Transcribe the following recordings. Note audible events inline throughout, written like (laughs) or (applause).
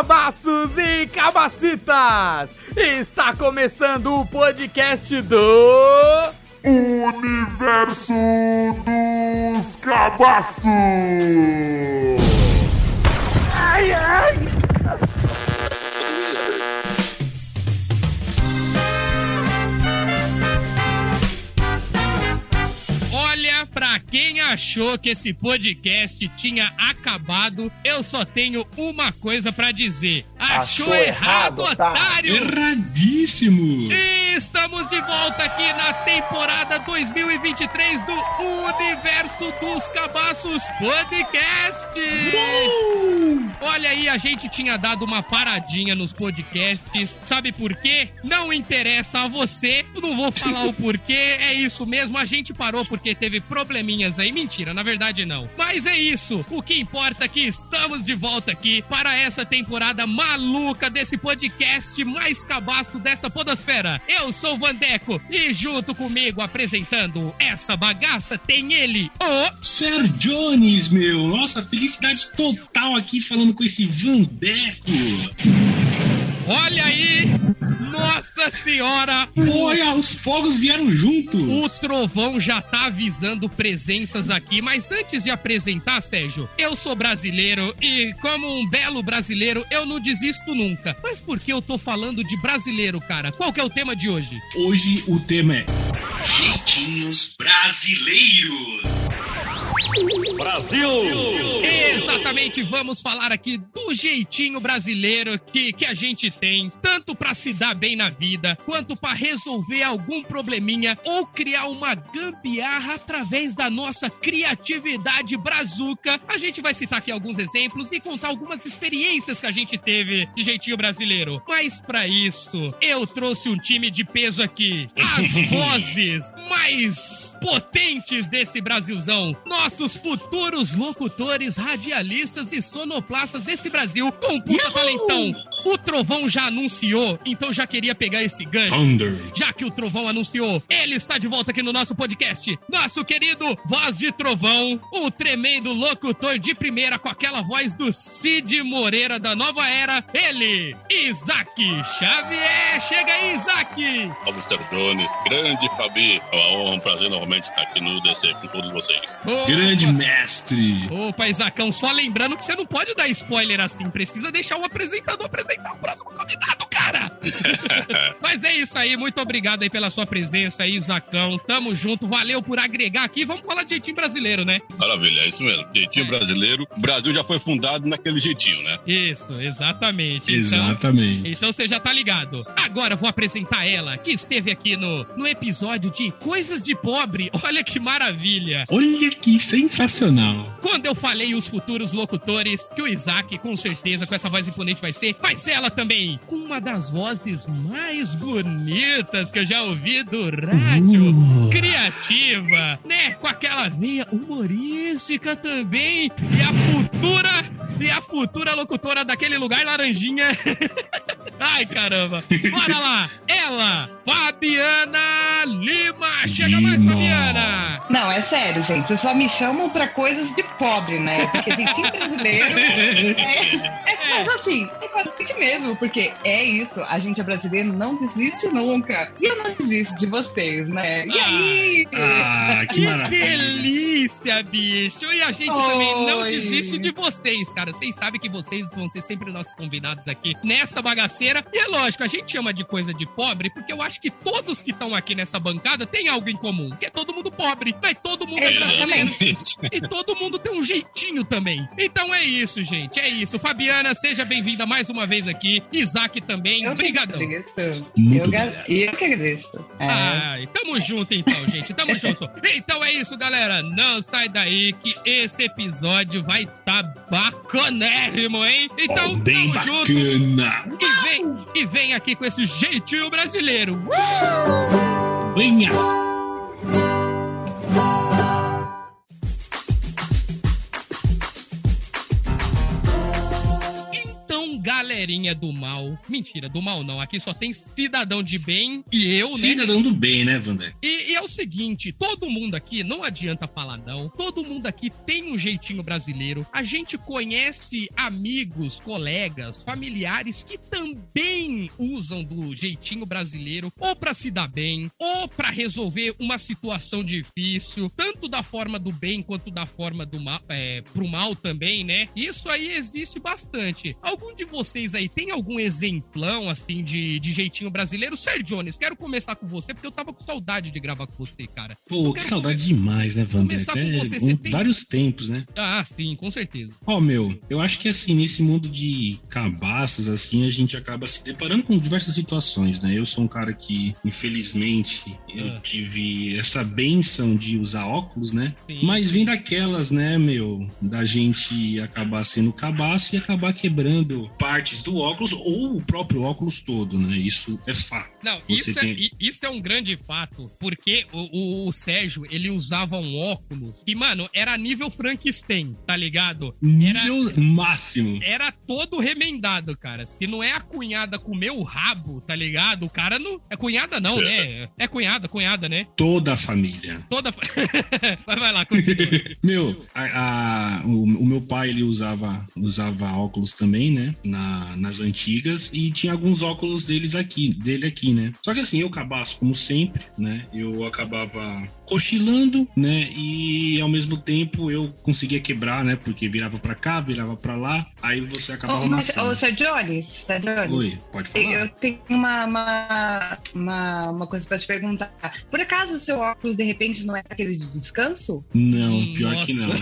Cabaços e cabacitas! Está começando o podcast do. Universo dos Cabaços! Ai, ai! Olha, pra quem achou que esse podcast tinha acabado, eu só tenho uma coisa pra dizer. Achou, Achou errado, errado, otário. Erradíssimo! E Estamos de volta aqui na temporada 2023 do Universo dos Cabaços Podcast. Olha aí, a gente tinha dado uma paradinha nos podcasts. Sabe por quê? Não interessa a você. Eu não vou falar o (laughs) porquê. É isso mesmo. A gente parou porque teve probleminhas aí. Mentira, na verdade não. Mas é isso. O que importa é que estamos de volta aqui para essa temporada maluca desse podcast mais cabaço dessa podosfera. Eu sou o Vandeco e junto comigo apresentando essa bagaça tem ele, o Sir Jones, meu! Nossa, felicidade total aqui falando com esse Vandeco! Olha aí! Nossa senhora! Olha, os fogos vieram juntos! O trovão já tá avisando presenças aqui, mas antes de apresentar, Sérgio, eu sou brasileiro e, como um belo brasileiro, eu não desisto nunca. Mas por que eu tô falando de brasileiro, cara? Qual que é o tema de hoje? Hoje o tema é Jeitinhos Brasileiros! Exatamente, vamos falar aqui do jeitinho brasileiro que, que a gente tem, tanto pra se dar bem na vida, quanto pra resolver algum probleminha ou criar uma gambiarra através da nossa criatividade brazuca. A gente vai citar aqui alguns exemplos e contar algumas experiências que a gente teve de jeitinho brasileiro. Mas pra isso, eu trouxe um time de peso aqui. As (laughs) vozes mais potentes desse Brasilzão. Nossos futuros locutores, radialistas e sonoplastas desse Brasil com puta talentão. O Trovão já anunciou, então já queria pegar esse gancho. Thunder! Já que o Trovão anunciou, ele está de volta aqui no nosso podcast. Nosso querido Voz de Trovão, o tremendo locutor de primeira com aquela voz do Cid Moreira da nova era, ele, Isaac Xavier. Chega aí, Isaac! Salve. Jones. Grande Fabi. É uma honra, um prazer novamente estar aqui no DC com todos vocês. Opa. Grande mestre! Opa, Isacão, só lembrando que você não pode dar spoiler assim. Precisa deixar o apresentador apresentar o próximo convidado, cara! (laughs) Mas é isso aí, muito obrigado aí pela sua presença aí, Isacão. Tamo junto, valeu por agregar aqui. Vamos falar de jeitinho brasileiro, né? Maravilha, é isso mesmo. Jeitinho É. brasileiro. O Brasil já foi fundado naquele jeitinho, né? Isso, exatamente. Então, Exatamente. Então você já tá ligado. Agora eu vou apresentar ela, que esteve aqui no, no episódio de Coisas de Pobre. (laughs) Olha que maravilha. Olha que sensacional! Quando eu falei os futuros locutores, que o Isaac, com certeza, com essa voz imponente vai ser, vai ser ela também, com uma das vozes mais bonitas que eu já ouvi do rádio. Uh. Criativa, né? Com aquela veia humorística também. E a futura, e a futura locutora daquele lugar, Laranjinha. (laughs) Ai, caramba. Bora lá. Ela, Fabiana Lima. Chega mais, Lima. Fabiana. Não, é sério, gente. Vocês só me chamam pra coisas de pobre, né? Porque jeitinho brasileiro (laughs) é, é, Mas assim, é com a gente mesmo, porque é isso. A gente é brasileiro, não desiste nunca. E eu não desisto de vocês, né? E aí? Ah, que Que maravilha! delícia, bicho! E a gente também não Oi. desiste de vocês, cara. Vocês sabem que vocês vão ser sempre nossos convidados aqui nessa bagaceira. E é lógico, a gente chama de coisa de pobre porque eu acho que todos que estão aqui nessa bancada têm algo em comum. Que é todo mundo pobre, mas todo mundo é brasileiro. Exatamente. E todo mundo tem um jeitinho também. Então é isso, gente. É isso. Fabiana, seja bem-vinda mais uma vez aqui. Isaac também. Eu que Obrigadão. Eu, ga- obrigado. eu que agradeço. É. Ai, tamo junto então, gente. Tamo (laughs) junto. Então é isso, galera. Não sai daí que esse episódio vai tá bacanérrimo, hein? Então, Bem tamo junto. bacana! E vem, e vem aqui com esse jeitinho brasileiro. Venha! Galerinha do mal. Mentira, do mal não. Aqui só tem cidadão de bem e eu, né? Cidadão do bem, né, Vander? E, e é o seguinte, todo mundo aqui, não adianta falar não, todo mundo aqui tem um jeitinho brasileiro. A gente conhece amigos, colegas, familiares que também usam do jeitinho brasileiro ou pra se dar bem, ou pra resolver uma situação difícil, tanto da forma do bem quanto da forma do mal, é, pro mal também, né? Isso aí existe bastante. Algum de vocês aí tem algum exemplão, assim, de, de jeitinho brasileiro? Sérgio Jones, quero começar com você, porque eu tava com saudade de gravar com você, cara. Pô, que saudade demais, né, Vander? É, você, você tem- Vários tempos, né? Ah, sim, com certeza. Ó, meu, eu acho que assim, nesse mundo de cabaças, assim, a gente acaba se deparando com diversas situações, né? Eu sou um cara que, infelizmente, eu Ah. tive essa benção de usar óculos, né? Sim. Mas vem daquelas, né, meu, da gente acabar sendo cabaço e acabar quebrando partes do óculos ou o próprio óculos todo, né? Isso é fato. Não, isso, é, tem- i- isso é um grande fato, porque o, o- o Sérgio, ele usava um óculos que, mano, era nível Frankenstein, tá ligado? Era, Nível máximo. era todo remendado, cara. Se não é a cunhada comer o rabo, tá ligado? O cara não... É cunhada não, né? É cunhada, cunhada, né? Toda a família. Toda... (laughs) Vai lá, continua. (laughs) Meu, a- a- o, o meu pai ele usava, usava óculos também, né? Na- nas antigas e tinha alguns óculos deles aqui, dele aqui, né? Só que assim, eu cabaço como sempre, né? Eu acabava cochilando, né? E ao mesmo tempo eu conseguia quebrar, né? Porque virava pra cá, virava pra lá, aí você acabava Ô, mas, ô, Sir Jones, Sir Jones, Oi, pode falar. Eu tenho uma, uma, uma, uma coisa pra te perguntar. Por acaso o seu óculos, de repente, não é aquele de descanso? Não, pior Nossa. que não. (laughs)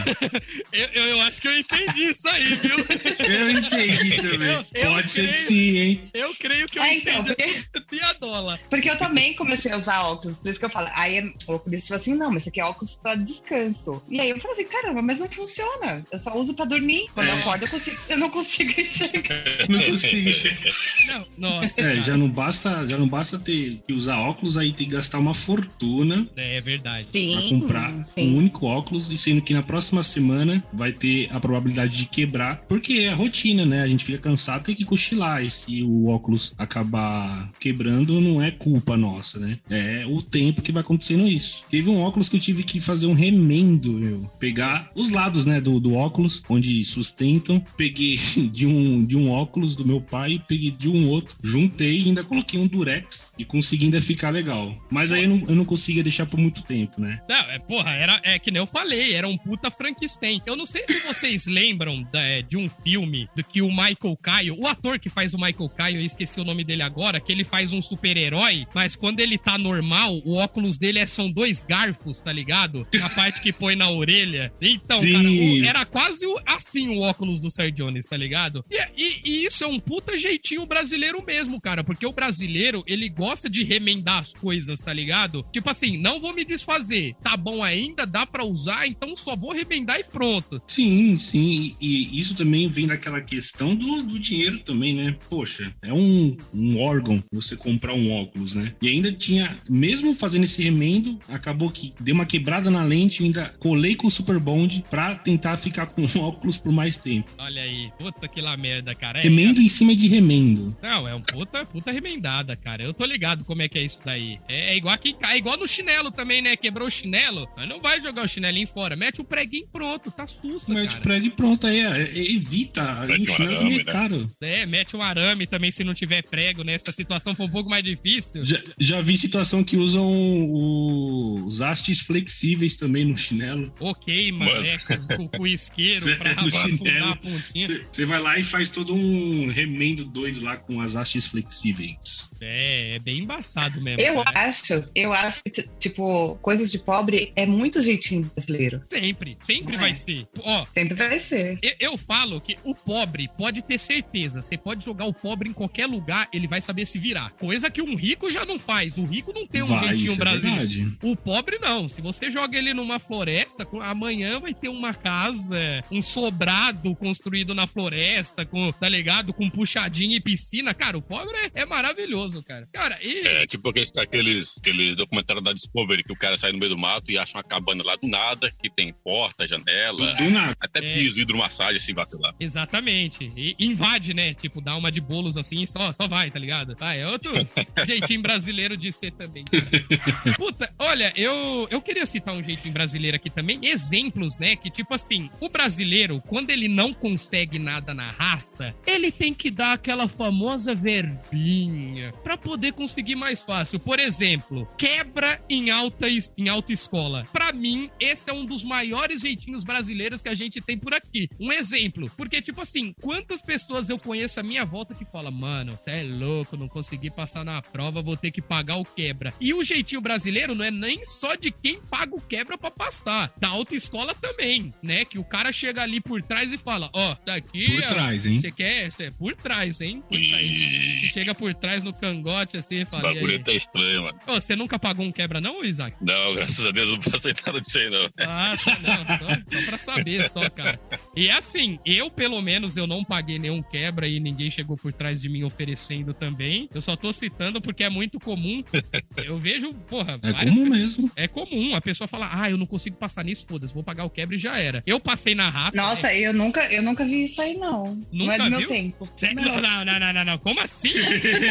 Eu, eu, eu acho que eu entendi isso aí, viu? (laughs) Eu entendi também. Eu- eu Pode ser que sim, hein? Eu creio que eu É, então, entendi porque, a piadola. (laughs) porque eu também comecei a usar óculos, por isso que eu falo. Aí oculista falou assim: não, mas isso aqui é óculos pra descanso. E aí eu falei assim: caramba, mas não funciona. Eu só uso pra dormir. Quando eu É. acordo, eu, consigo, eu não consigo (laughs) enxergar. (laughs) Não consigo enxergar. Não, nossa. É, cara. já não basta, já não basta ter que usar óculos, aí tem que gastar uma fortuna É verdade. pra Sim, comprar um sim. único óculos, e sendo que na próxima semana vai ter a probabilidade de quebrar, porque é a rotina, né? A gente fica cansado, tem que cochilar, e se o óculos acabar quebrando, não é culpa nossa, né? É o tempo que vai acontecendo isso. Teve um óculos que eu tive que fazer um remendo, meu. Pegar os lados, né, do, do óculos, onde sustentam, peguei (laughs) de um, de um óculos do meu pai, peguei de um outro, juntei e ainda coloquei um durex e consegui ainda ficar legal. Mas aí eu não, eu não conseguia deixar por muito tempo, né? Não, é, porra, era, é que nem eu falei, era um puta Frankenstein. Eu não sei se vocês (laughs) lembram da- é, de um filme do que o Michael Caio, o ator que faz o Michael Caio, eu esqueci o nome dele agora, que ele faz um super-herói, mas quando ele tá normal, o óculos dele é, são dois garfos, tá ligado? A parte que põe na orelha. Então, Sim. cara, o- era quase assim o óculos do Sir Jones, tá ligado? E, e- e isso é um puta jeitinho brasileiro mesmo, cara, porque o brasileiro, ele gosta de remendar as coisas, tá ligado? Tipo assim, não vou me desfazer, tá bom ainda, dá pra usar, então só vou remendar e pronto. Sim, sim. E isso também vem daquela questão do, do dinheiro também, né? Poxa, é um, um órgão você comprar um óculos, né? E ainda tinha, mesmo fazendo esse remendo, acabou que deu uma quebrada na lente, eu ainda colei com o Super Bond pra tentar ficar com o (laughs) óculos por mais tempo. Olha aí, puta que lá merda, cara. É, Remendo em cima de remendo. Não, é um puta, puta remendada, cara. Eu tô ligado como é que é isso daí. É, é igual aqui, é igual no chinelo também, né? Quebrou o chinelo, mas não vai jogar o chinelinho fora. Mete o preguinho pronto, tá sussa, Mete cara. prego e pronto, aí é, é, evita. Mete o um chinelo arame, também é né? caro. É, mete um arame também se não tiver prego, né? Se a situação for um pouco mais difícil. Já, já vi situação que usam o- os hastes flexíveis também no chinelo. Ok, mano, Mano. é, com, com- isqueiro Cê- pra, no chinelo. a pontinha. Você vai lá e faz todo um remendo doido lá com as hastes flexíveis. É, é bem embaçado mesmo. Eu cara. acho, eu acho que, tipo, coisas de pobre é muito jeitinho brasileiro. Sempre, sempre Não vai é? ser. Ó, Sempre vai ser. eu, eu falo que o pobre pode ter certeza. Você pode jogar o pobre em qualquer lugar, ele vai saber se virar. Coisa que um rico já não faz. O rico não tem um Vai, jeitinho isso é brasileiro. verdade. O pobre não. Se você joga ele numa floresta, amanhã vai ter uma casa, um sobrado construído na floresta, com, tá ligado? Com puxadinha e piscina. Cara, o pobre é, é maravilhoso, cara. Cara, e. É tipo aqueles, aqueles, aqueles documentários da Discovery que o cara sai no meio do mato e acha uma cabana lá do nada, que tem porta, janela, Do nada. até É. piso, hidromassagem, assim, vacilar. Exatamente. E invade, né? Tipo, dá uma de bolos assim e só, só vai, tá ligado? Ah, é outro (laughs) jeitinho brasileiro de ser também. (laughs) Puta, olha, eu, eu queria citar um jeitinho brasileiro aqui também. Exemplos, né? Que tipo assim, o brasileiro, quando ele não consegue nada na raça, ele tem que dar aquela famosa verbinha pra poder conseguir mais fácil. Por exemplo, quebra em alta, em alta escola. Pra mim, esse é um dos maiores jeitinhos brasileiros que a gente tem por aqui. Um exemplo, porque tipo assim, quantas pessoas eu conheço à minha volta que fala, mano, você é louco, não consegui passar na prova, vou ter que pagar o quebra. E o jeitinho brasileiro não é nem só de quem paga o quebra pra passar, da autoescola também, né? Que o cara chega ali por trás e fala, ó, tá aqui, Por ó, trás, hein? você quer? Você é por trás, hein? Por trás. E chega por trás no cangote assim e Esse fala, e bagulho aí? tá estranho, mano. Ô, você nunca pagou um quebra não, Isaac? Não, graças a Deus, não passei nada disso aí, não. Ah, tá, não, só, só pra saber, só, cara. E assim, eu, pelo menos, eu não paguei nenhum quebra e ninguém chegou por trás de mim oferecendo também. Eu só tô citando porque é muito comum. Eu vejo, porra, É várias comum pessoas- mesmo. É comum a pessoa falar, ah, eu não consigo passar nisso, foda-se, vou pagar o quebra e já era. Eu passei na raça. Nossa, eu nunca, eu nunca vi isso aí, não. não Nunca é do meu viu? tempo. Cê- Não, não, não, não, não, não. Como assim? (laughs)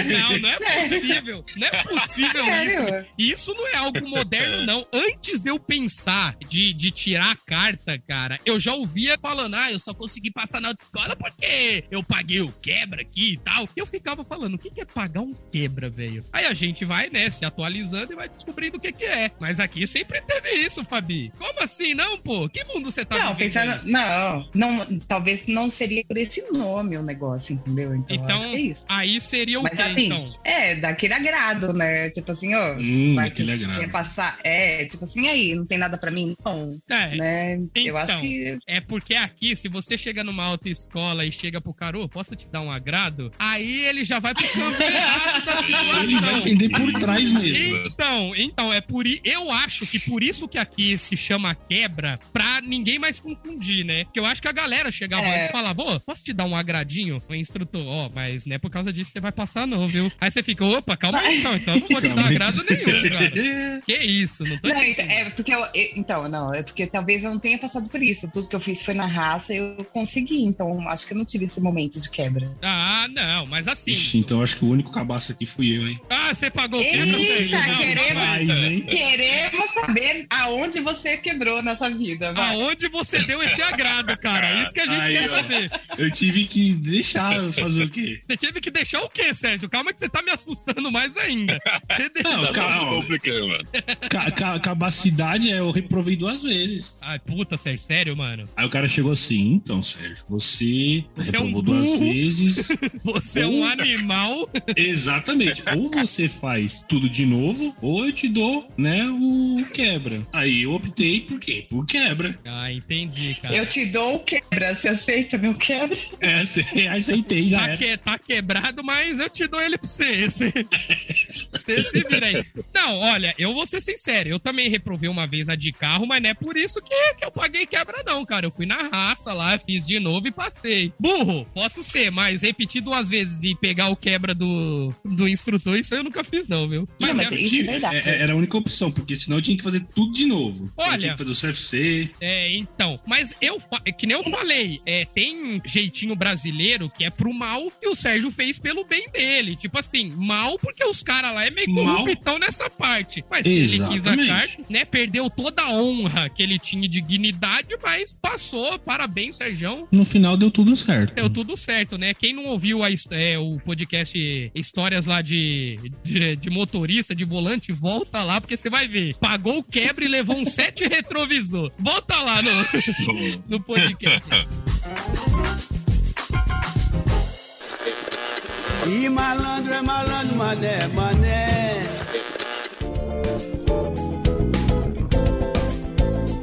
Não, não é possível. Não é possível isso. Sério? Isso não é algo moderno, não. Antes de eu pensar de, de tirar a carta, cara, eu já ouvia falando, ah, eu só consegui passar na autoescola porque eu paguei o quebra aqui e tal. Eu ficava falando, o que, que é pagar um quebra, velho? Aí a gente vai, né, se atualizando e vai descobrindo o que, que é. Mas aqui sempre teve isso, Fabi. Como assim, não, pô? Que mundo você tá Não, pensando. Não, não, talvez não seria por esse nome o negócio, entendeu? Então, Então, acho que é isso. aí seria o Mas quê, assim, então? é, daquele agrado, né? Tipo assim, ó. Hum, vai aquele que- agrado. quer passar. É, tipo assim, aí, não tem nada pra mim? Não. É, Né? eu Então. acho que. É porque aqui, se você chega numa autoescola e chega pro cara, "Ô, posso te dar um agrado? Aí ele já vai pro campo errado da Ele vai situação. entender por trás mesmo. Então, então, é por i- eu acho que por isso que aqui se chama quebra, pra ninguém mais confundir, né? Porque eu acho que a galera chegava É. antes e falava, ô, posso te dar um agradinho? O instrutor, ó, mas não é por causa disso que você vai passar não, viu? Aí você fica, opa, calma aí então, então eu não vou te dar agrado nenhum, cara. Que isso, não tô Não, então, é porque eu, eu- então, não, é porque talvez eu não tenha passado por isso. Tudo que eu fiz foi na raça e eu consegui. Então, acho que eu não tive esse momento de quebra. Ah, não, mas assim. Ixi, então acho que o único cabaço aqui fui eu, hein? Ah, você pagou o Eita, quebra? Não, queremos-. Mas, hein? Queremos saber aonde você quebrou nessa vida. Vai. Aonde você deu esse agrado, cara? Isso que a gente Aí, quer ó. saber. Eu tive que deixar fazer o quê? Você teve que deixar o quê, Sérgio? Calma que você tá me assustando mais ainda. Você deixou... Não, Tá calma. complicando, mano. Ca ca cabacidade é eu reprovei duas vezes. Ai, puta, Sérgio, sério, mano? Aí o cara chegou assim, então, Sérgio, você, Você é um reprovou duas burro. vezes. (laughs) Você é um animal. Exatamente. Ou você faz tudo de novo, ou eu te dou, né, o quebra. Aí eu optei por quê? Por quebra. Ah, entendi, cara. Eu te dou o quebra. Você aceita meu quebra? É, aceitei, já Tá, era. que- tá quebrado, mas eu te dou ele pra você. (laughs) Você, se vira aí. Não, olha, eu vou ser sincero. Eu também reprovei uma vez a de carro, mas não é por isso que, que eu paguei quebra, não, cara. Eu fui na raça lá, fiz de novo e passei. Burro, posso ser, mas repetir duas vezes e pegar o quebra do, do instrutor, isso eu nunca fiz, não, viu? Não, mas é- isso é verdade. É- Era a única opção, porque senão eu tinha que fazer tudo de novo. Olha. Eu tinha que fazer o CFC. É, então. Mas eu, é que nem eu falei, é, tem jeitinho brasileiro que é pro mal e o Sérgio fez pelo bem dele. Tipo assim, mal porque os caras lá é meio Mal. corruptão nessa parte. Mas ele quis a Exatamente. carta, né? Perdeu toda a honra que ele tinha de dignidade, mas passou. Parabéns, Sérgio. No final deu tudo certo. Deu tudo certo, né? Quem não ouviu a é, o podcast Histórias lá de, de, de motorista, de volante, volta lá, porque você vai ver. Pagou o quebra e levou um (laughs) sete retrovisor. Volta lá no, (laughs) no podcast. E malandro é malandro, mané, mané.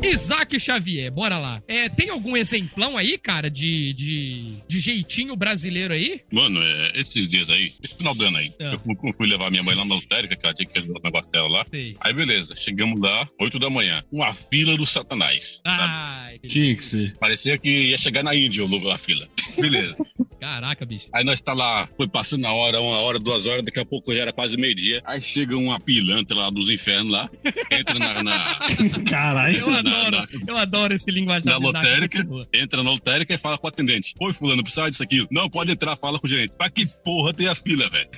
E Isaac Xavier, bora lá. É, tem algum exemplão aí, cara, de, de, de jeitinho brasileiro aí? Mano, é, esses dias aí, esse final do ano aí, Ah. eu fui, fui levar minha mãe lá na lotérica, que ela tinha que resolver o negócio dela lá. Sei. Aí beleza, chegamos lá, 8 da manhã, uma fila do satanás. sabe? Ai, Tinha que ser. Parecia que ia chegar na Índia o logo da fila. Beleza. caraca, bicho. Aí nós tá lá, foi passando a hora, uma hora, duas horas, daqui a pouco já era quase meio-dia. Aí chega uma pilantra lá dos infernos lá, entra na, na, (laughs) Caralho. Eu Na- adoro, na- eu adoro esse linguajar na lotérica, entra na lotérica e fala com o atendente. Oi, fulano, precisa disso aqui. Não, pode entrar, fala com o gerente. Pra que porra tem a fila, velho?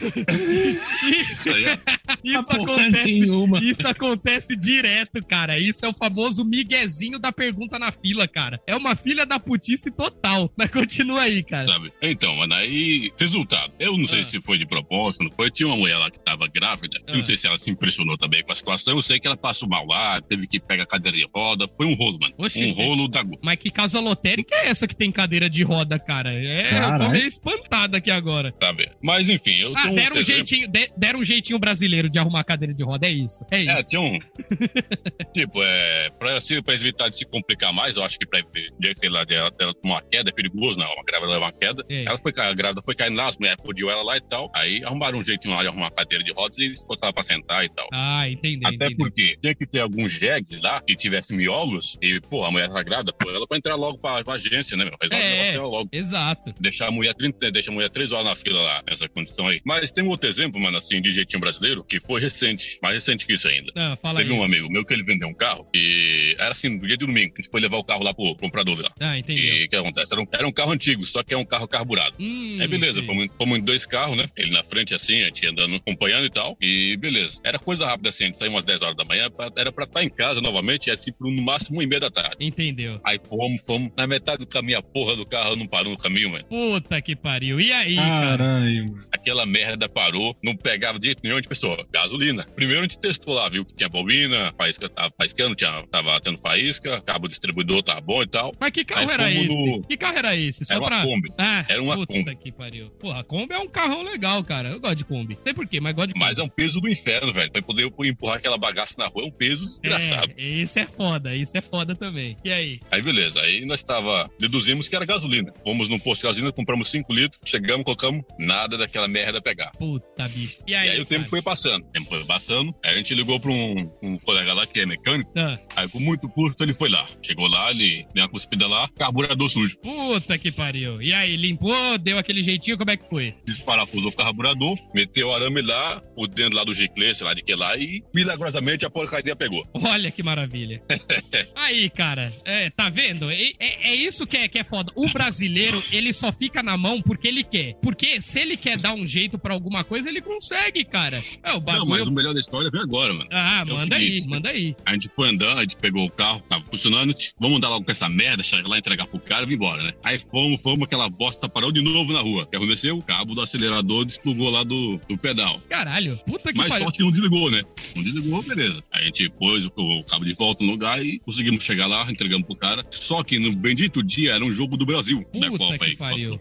Isso aí é- (laughs) Isso acontece, nenhuma. isso acontece direto, cara. Isso é o famoso miguezinho da pergunta na fila, cara. É uma filha da putice total. Mas continua aí, cara. sabe? Então, mano, aí, resultado. Eu não sei Ah. se foi de propósito, não foi. Tinha uma mulher lá que tava grávida. Eu Ah. não sei se ela se impressionou também com a situação. Eu sei que ela passou mal lá, teve que pegar cadeira de roda. Foi um rolo, mano. Oxi, um rolo da Mas que casa lotérica é essa que tem cadeira de roda, cara? É, eu tô Caralho. meio espantado aqui agora. sabe? Mas enfim, eu Ah, um deram um, exemplo. jeitinho, de- deram um jeitinho brasileiro de arrumar cadeira de roda, é isso. É É, isso. tinha um. (laughs) tipo, é. Pra, assim, pra evitar de se complicar mais, eu acho que pra de, sei lá, dela, dela tomar uma queda é perigoso, não. Uma grávida levar uma queda. É. Ela foi, a grávida foi caindo lá, as mulheres podiam ela lá e tal. Aí arrumaram um jeitinho lá de arrumar a cadeira de rodas e botaram pra sentar e tal. Ah, entendi. Até entendi. porque tinha que ter algum jegue lá que tivesse miolos e, pô, a mulher tá grávida, pô, ela pra entrar logo pra, pra agência, né, meu? Resolve É. dela logo. Exato. Deixar a mulher 30, deixa a mulher 3 horas na fila lá, nessa condição aí. Mas tem um outro exemplo, mano, assim, de jeitinho brasileiro, que foi recente, mais recente que isso ainda. Ah, fala Teve aí. um amigo meu que ele vendeu um carro e era assim, no dia de domingo, a gente foi levar o carro lá pro comprador lá. Ah, entendeu. E o que acontece? Era um, era um carro antigo, só que é um carro carburado. Hum, Aí beleza, sim. fomos, fomos em dois carros, né? Ele na frente assim, a gente andando, acompanhando e tal. E beleza. Era coisa rápida assim, a gente saiu umas 10 horas da manhã, pra- era pra estar em casa novamente, assim, por no máximo 1 e meia da tarde. Entendeu. Aí fomos, fomos. Na metade do caminho, a porra do carro não parou no caminho, mano. Puta que pariu. E aí, cara? Caralho, mano. Aquela merda parou, não pegava de jeito nenhum, a gente pensou, gasolina. Primeiro a gente testou lá, viu que tinha bobina, faísca tava faiscando, tinha, tava tendo faísca, cabo distribuidor tava bom e tal. Mas que carro Aí era esse? no- Que carro era esse? Só Era uma. Kombi. Ah, Era uma puta Kombi. que pariu. Porra, a Kombi é um carrão legal, cara. Eu gosto de Kombi. Não sei por quê, mas gosto de Kombi. Mas é um peso do inferno, velho. Pra poder empurrar aquela bagaça na rua é um peso desgraçado. É, isso é foda, isso é foda também. E aí? Aí beleza, aí nós tava, deduzimos que era gasolina. Fomos num posto de gasolina, compramos 5 litros, chegamos, colocamos nada daquela merda pegar. Puta, bicho. E E aí? aí, o tempo cara? foi passando, o tempo foi passando. Aí a gente ligou pra um, um colega lá que é mecânico. Ah, Aí com muito custo ele foi lá. Chegou lá, ele deu uma cuspida lá, carburador sujo. puta que pariu. E aí, limpou, deu aquele jeitinho, como é que foi? Desparafusou o carburador, meteu o arame lá, o dentro lá do giclê, sei lá de que lá, e milagrosamente a porcaria pegou. Olha que maravilha. (laughs) Aí, cara, é, tá vendo? É, é- é isso que é, que é foda. O brasileiro, ele só fica na mão porque ele quer. Porque se ele quer dar um jeito pra alguma coisa, ele consegue, cara. É o Não, bagulho. mas o melhor da história veio agora, mano. Ah, É manda aí, seguinte, manda aí. A gente foi andando, a gente pegou o carro, tava funcionando, vamos andar logo com essa merda, chegar lá, entregar pro cara e vir embora, né? Aí fomos, fomos, aquela bosta parou de novo na rua. O que aconteceu? O cabo do acelerador desplugou lá do, do pedal. Caralho, puta que Mas pariu. sorte que não desligou, né? Não desligou, beleza. Aí a gente pôs o, o cabo de volta no lugar e conseguimos chegar lá, entregamos pro cara. Só que no bendito dia era um jogo do Brasil, da Puta Copa que aí. pariu.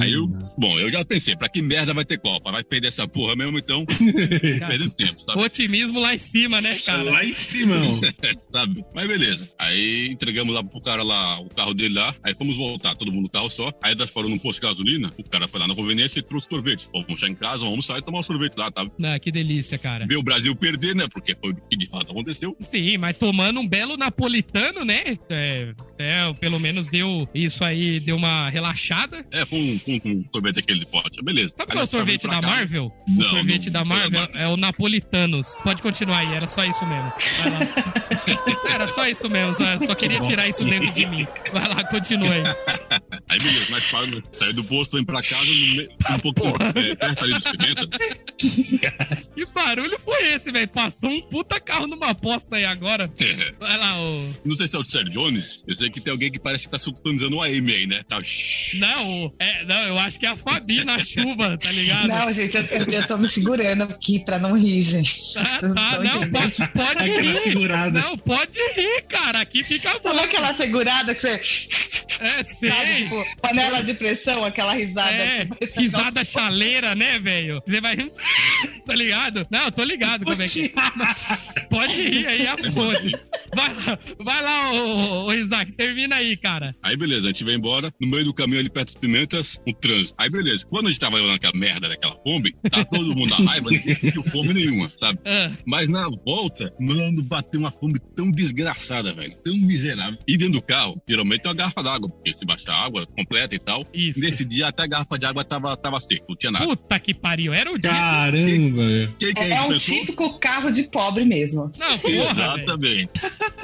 Aí eu, bom, eu já pensei, pra que merda vai ter Copa? Vai perder essa porra mesmo, então, (laughs) perder tempo, sabe? Otimismo lá em cima, né, cara? Lá em cima, mano. (laughs) sabe? Mas beleza. Aí entregamos lá pro cara lá, o carro dele lá. Aí fomos voltar, todo mundo no carro só. Aí nós paramos num posto de gasolina. O cara foi lá na conveniência e trouxe sorvete. Pô, vamos chegar em casa, vamos sair e tomar um sorvete lá, tá? Ah, que delícia, cara. Ver o Brasil perder, né? Porque foi o que de fato aconteceu. Sim, mas tomando um belo napolitano, né? É, é, pelo menos deu isso aí, deu uma relaxada. É, foi um, um, um sorvete aquele de pote. Beleza. Sabe qual é o sorvete da. Marvel? o Não, sorvete não da Marvel. é o Napolitanos. Pode continuar aí, era só isso mesmo. Vai lá. (laughs) era só isso mesmo, só, só queria tirar isso dentro de mim. Vai lá, continua (laughs) aí. Aí beleza, nós paramos, saiu do posto, vem pra casa, no um pouco é, perto ali dos pimentas. (laughs) Que barulho foi esse, velho? Passou um puta carro numa posta aí agora. (laughs) Vai lá, ô. Não sei se é o Sérgio Jones. Eu sei que tem alguém que parece que tá sintonizando o AM aí, né? Tá. Não, é, não, eu acho que é a Fabi na (laughs) chuva, tá ligado? Não, gente, eu, eu, eu tô me segurando aqui pra não rir, gente. Ah, tá, estão não, pode, pode Aquela rir. segurada. Não, pode rir, cara. Aqui fica bom. Sabe aquela segurada que você. É, sei. Sabe, tipo, panela de pressão, aquela risada. É, risada chaleira, né, velho? Você vai. (laughs) Tá ligado? Não, tô ligado como é que. Pode rir aí, a fonte. Vai lá, vai lá, ô, ô, Isaac, termina aí, cara. Aí beleza, a gente vai embora. No meio do caminho ali perto das pimentas, um trânsito. Aí beleza, quando a gente tava naquela merda daquela fome, tá todo mundo na raiva, ninguém sentiu fome nenhuma, sabe? Ah, Mas na volta, mano, bateu uma fome tão desgraçada, velho. Tão miserável. E dentro do carro, geralmente tem uma garrafa d'água, porque se baixar água completa e tal. Isso. Nesse dia até a garrafa de água tava, tava seca, não tinha nada. Puta que pariu, era o dia. Caramba! Quem que a É, gente é um pensou? típico carro de pobre mesmo. Não, porra. Exatamente.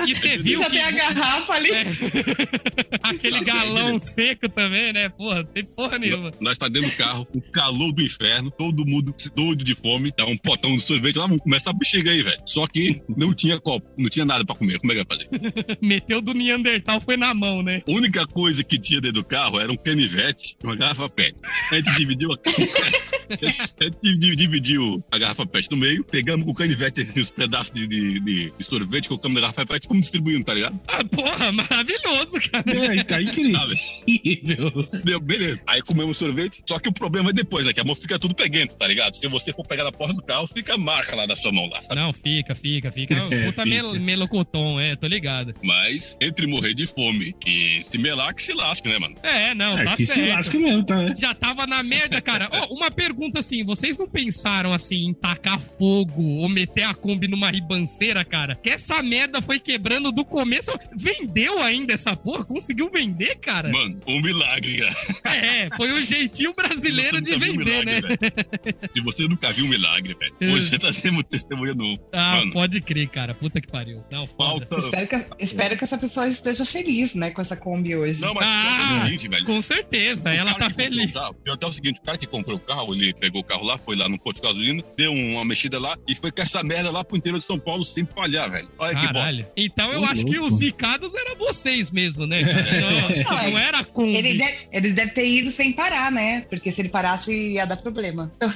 E você viu que... tem a garrafa ali. É. (laughs) Aquele galão seco também, né? Porra, tem porra nenhuma. Nós tá dentro do carro, o calor do inferno, todo mundo doido de fome, tá um potão de sorvete lá, vamos começar a bexiga aí, velho. Só que não tinha copo, não tinha nada pra comer, como é que vai fazer? (laughs) Meteu do Neandertal, foi na mão, né? A única coisa que tinha dentro do carro era um canivete e uma garrafa PET. A gente dividiu a... (laughs) a gente divi- dividiu a garrafa PET no meio, pegamos com o canivete assim, os pedaços de, de- de- de sorvete, colocamos na garrafa PET e fomos distribuindo, tá ligado? Ah, porra, maravilhoso, cara. É, tá incrível. Deu, beleza. Aí comemos sorvete, só que o problema é depois, né? Que a mão fica tudo peguento, tá ligado? Se você for pegar na porta do carro, fica a marca lá da sua mão lá, sabe? Não, fica, fica, fica. (laughs) É, Puta mel- melocotom, é, tô ligado. Mas entre morrer de fome e se melar, que se lasque, né, mano? É, não, É, tá que se certo. lasca mesmo, tá? Já tava na merda, cara. Ó, uma pergunta assim, vocês não pensaram assim em tacar fogo ou meter a Kombi numa ribanceira, cara? Que essa merda foi quebrando do começo. Vendeu ainda essa porra? Conseguiu vender, cara? Mano, um milagre, cara. É, foi o jeitinho brasileiro de um vender, né? milagre, velho. Se você nunca viu um milagre, velho, É. hoje você tá sendo testemunha do. Ah, Mano, pode crer, cara. Puta que pariu. Não, falta. Espero que, espero que essa pessoa esteja feliz, né, com essa Kombi hoje. Não, mas Ah, é seguinte, velho. Com certeza, O ela tá comprou feliz. o carro, pior é o seguinte, o cara que comprou o carro, ele pegou o carro lá, foi lá no posto de gasolina, deu uma mexida lá e foi com essa merda lá pro interior de São Paulo sem falhar, velho. Olha que bosta. Então eu Ô, acho que louco. os zicados eram vocês mesmo, né? (laughs) Não, Não, não era a Kombi. Ele deve, ele deve ter ido sem parar, né? Porque se ele parasse, ia dar problema. Então,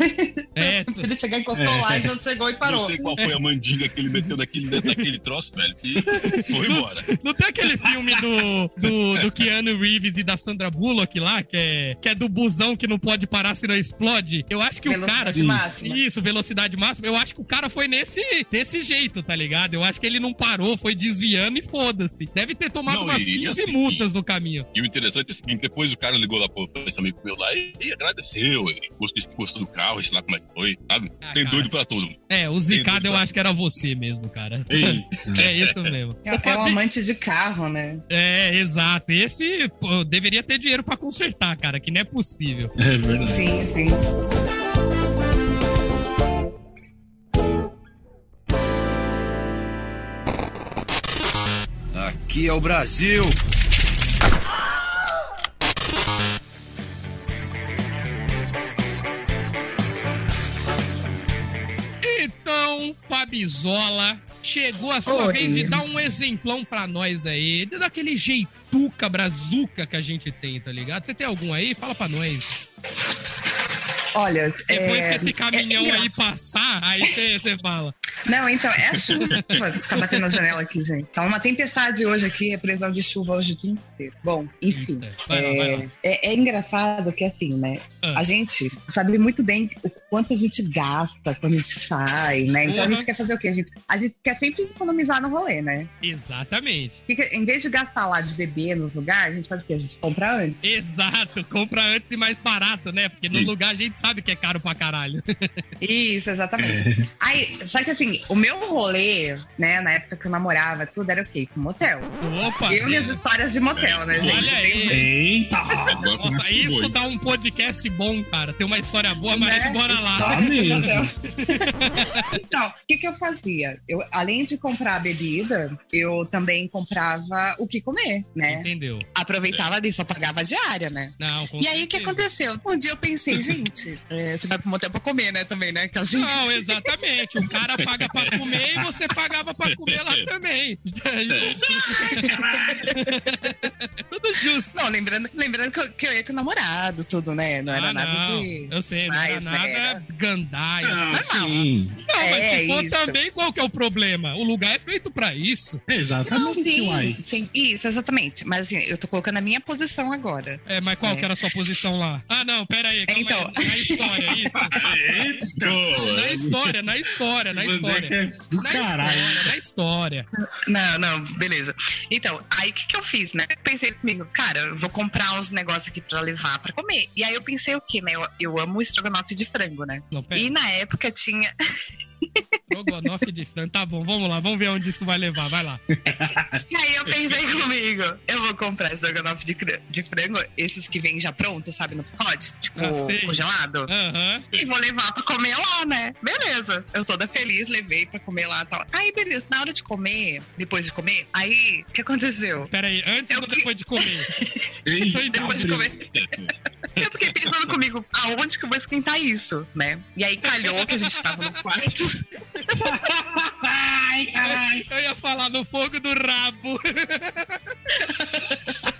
É, (laughs) se ele chegar, encostou É. lá e já chegou e Não parou. sei qual foi a mandinga que ele meteu daquele, dentro daquele troço, velho, e foi embora. Não tem aquele filme do, do, do Keanu Reeves e da Sandra Bullock lá, que é, que é do busão que não pode parar senão explode? Eu acho que o Velocidade cara. máxima. Isso, velocidade máxima. Eu acho que o cara foi nesse, desse jeito, tá ligado? Eu acho que ele não parou, foi desviando e foda-se. Deve ter tomado Não, umas e- e 15 assim, multas no caminho. E o interessante é o seguinte, depois o cara ligou lá pro esse amigo meu lá e, e agradeceu, ele gostou, gostou do carro, sei lá como é que foi, sabe? Ah, Tem cara. doido pra tudo. É, o zicado eu acho que era você mesmo, cara. Ei, (laughs) É isso mesmo. É, é um amante de carro, né? É, exato. Esse pô, deveria ter dinheiro pra consertar, cara, que não é possível. é verdade. Sim, sim. Aqui é o Brasil. Então, Fabizola, chegou a sua Oi. vez de dar um exemplão pra nós aí, de daquele jeituca brazuca que a gente tem, tá ligado? Você tem algum aí? Fala pra nós. Olha, Depois é, que esse caminhão é- aí passar, aí você fala. Não, então, é a chuva que tá batendo na janela aqui, gente. Tá uma tempestade hoje aqui, é previsão de chuva hoje o dia inteiro. Bom, enfim. Eita, vai lá, vai lá. É, é- é engraçado que, assim, né? Ah. A gente sabe muito bem o quanto a gente gasta quando a gente sai, né? Então a Uhum. gente quer fazer o quê? A gente, a gente quer sempre economizar no rolê, né? Exatamente. Fica, em vez de gastar lá de beber nos lugares, a gente faz o quê? A gente compra antes. Exato. Compra antes e mais barato, né? Porque no Sim. lugar a gente sabe que é caro pra caralho. (laughs) Isso, exatamente. Aí, só que assim, o meu rolê, né, na época que eu namorava, tudo era o quê? Com motel. Opa! Eu e minhas histórias de motel, né, gente? Olha aí. Eita! Nossa, isso dá um podcast bom, cara. Tem uma história boa, mas Né? bora lá. Tá mesmo. (laughs) Então, o que que eu fazia? Eu, além de comprar a bebida, eu também comprava o que comer, né? Entendeu? Aproveitava ali, só pagava a diária, né? Não, com E aí, o que aconteceu? Um dia eu pensei, gente, é, você vai pro motel pra comer, né, também, né? Que assim, Não, exatamente. O cara paga (laughs) pra comer e você pagava pra comer lá também. (laughs) Tudo justo. Não, lembrando, lembrando que, eu, que eu ia com o namorado, tudo, né? Não era Ah, nada não. de. Eu sei, não mais, era né? nada gandaia. Ah, assim. sim. Não, mas É, se for isso. também, qual que é o problema? O lugar é feito pra isso. Não, Exatamente, sim, uai. sim, isso, exatamente. Mas assim, eu tô colocando a minha posição agora. É, mas qual É. que era a sua posição lá? Ah, não, pera aí. calma Então. aí. Na história, isso. (laughs) Boa. Na história, na história, na Mandando história. que é do Na caralho. história, na história. Não, não, beleza. Então, aí o que, que eu fiz, né? Pensei comigo, cara, eu vou comprar uns negócios aqui pra levar pra comer. E aí eu pensei o quê, né? Eu, eu amo estrogonofe de frango, né? Não. E na época tinha. (laughs) Strogonoff de frango. Tá bom, vamos lá, vamos ver onde isso vai levar. Vai lá. E aí eu pensei comigo, eu vou comprar estrogonofe de, de frango, esses que vêm já prontos, sabe, no pacote, tipo, Ah, congelado. Aham. E vou levar pra comer lá, né? Beleza. Eu toda feliz, levei pra comer lá e tal. Aí, beleza. Na hora de comer, depois de comer, aí, o que aconteceu? Pera aí, antes Eu ou que- depois de comer? (laughs) Depois de comer. (laughs) Eu fiquei pensando comigo, aonde que eu vou esquentar isso, né? E aí calhou que a gente tava no quarto. (laughs) Ai, caralho. Eu ia falar no fogo do rabo. (laughs)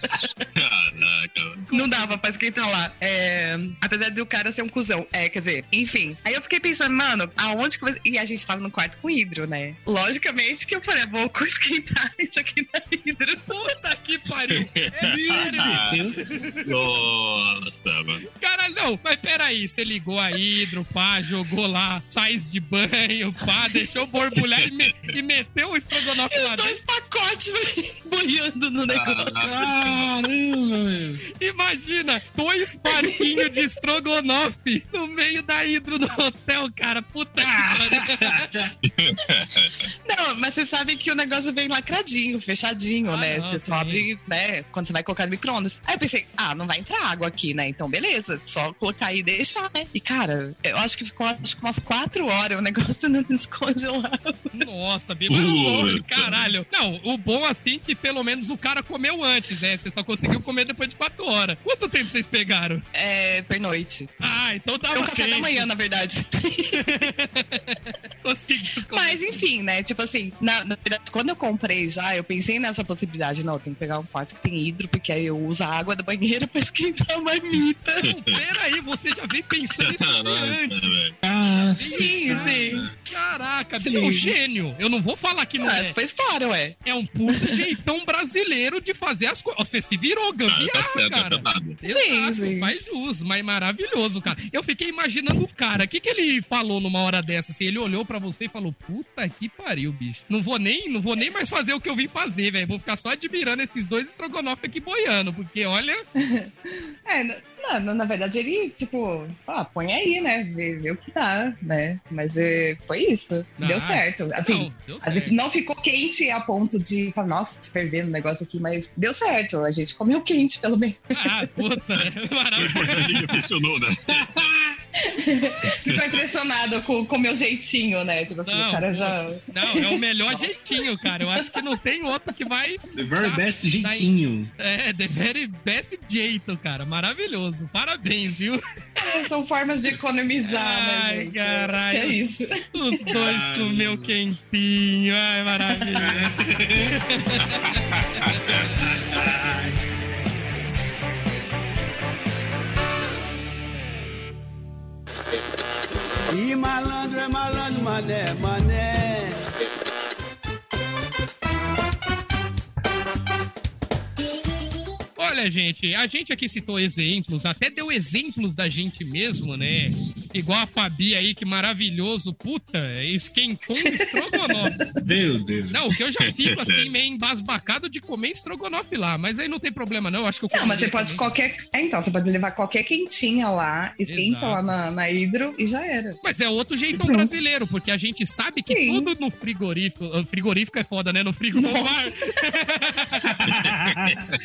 Caraca. Não dava pra esquentar lá. É, apesar de o cara ser um cuzão. É, quer dizer, enfim. Aí eu fiquei pensando, mano, aonde que vou... E a gente tava no quarto com hidro, né? Logicamente que eu falei, vou esquentar (laughs) isso aqui na hidro. Puta que pariu. É. (laughs) Nossa, mano. Cara, não, mas peraí, você ligou a hidro, pá, jogou lá, sais de banho, pá, deixou borbulhar e, me- e meteu o estrogonofe E lá os dois pacotes (laughs) boiando no negócio. Caramba, meu. Imagina, dois barquinhos de estrogonofe no meio da hidro do hotel, cara. Puta que pariu. Não, mas você sabe que o negócio vem lacradinho, fechadinho, Ah, né? não, você sim. só abre, né? Quando você vai colocar no micro-ondas. Aí eu pensei, ah, não vai entrar água aqui, né? Então, beleza, só colocar aí e deixar, né? E, cara, eu acho que ficou acho que umas quatro horas o negócio não (laughs) descongelado. Nossa, Biba, caralho. Não, o bom assim que pelo menos o cara comeu antes, né? Você só conseguiu comer depois de quatro horas. Quanto tempo vocês pegaram? É, pernoite. Ah, então É dava um café tempo. da manhã, na verdade. (laughs) Conseguiu comer. Mas enfim, né? Tipo assim, na, na verdade, quando eu comprei já, eu pensei nessa possibilidade. Não, eu tenho que pegar um quarto que tem hidro, porque aí eu uso a água da banheira (laughs) pra esquentar a marmita. (laughs) Peraí, você já vem pensando isso antes. Ah, Sim, sim. Caraca, Sim. um gênio. Eu não vou falar que não Ah, é. essa foi história, ué. É um puto jeitão brasileiro de fazer as coisas. Você se virou Ah, tá gambiarra, certo, cara. tá dado. Sim, Exato, sim. faz jus, mas maravilhoso, cara. Eu fiquei imaginando o cara. O que, que ele falou numa hora dessa? Assim, ele olhou pra você e falou: Puta que pariu, bicho. Não vou nem, não vou nem mais fazer o que eu vim fazer, velho. Vou ficar só admirando esses dois estrogonofe aqui boiando, porque olha. (laughs) É, na, na, verdade ele, tipo, ah, põe aí, né? Vê, vê o que dá, né? Mas é, foi isso. Ah, deu certo. Assim, não, deu certo. não ficou quente a ponto de falar, nossa, tô fervendo o negócio aqui, mas deu certo. A gente comeu quente, pelo menos. Ah, puta, é O (laughs) maravilhoso. importante é que funcionou, né? (laughs) Ficou impressionado com o meu jeitinho, né? Tipo assim, Não, o cara já. Não, é o melhor jeitinho, cara. Eu acho que não tem outro que vai. The very Tá, best jeitinho. É, the very best jeito, cara. Maravilhoso. Parabéns, viu? São formas de economizar, Ai, né, gente? caralho. Acho que é isso. Os dois Ai, comeu quentinho. Ai, maravilhoso. (laughs) E malandro é malandro, mané, mané. Olha, gente, a gente aqui citou exemplos, até deu exemplos da gente mesmo, né? Igual a Fabi aí, que maravilhoso. Puta, esquentou um estrogonofe. (laughs) Meu Deus. Não, o que eu já fico assim, meio embasbacado de comer estrogonofe lá. Mas aí não tem problema, não. Eu acho que eu Não, mas você comeria pode também. qualquer. É, então, você pode levar qualquer quentinha lá, esquenta Exato. lá na, na hidro e já era. Mas é outro jeitão brasileiro, porque a gente sabe que Sim. tudo no frigorífico. Frigorífico é foda, né? No frigobar. (laughs)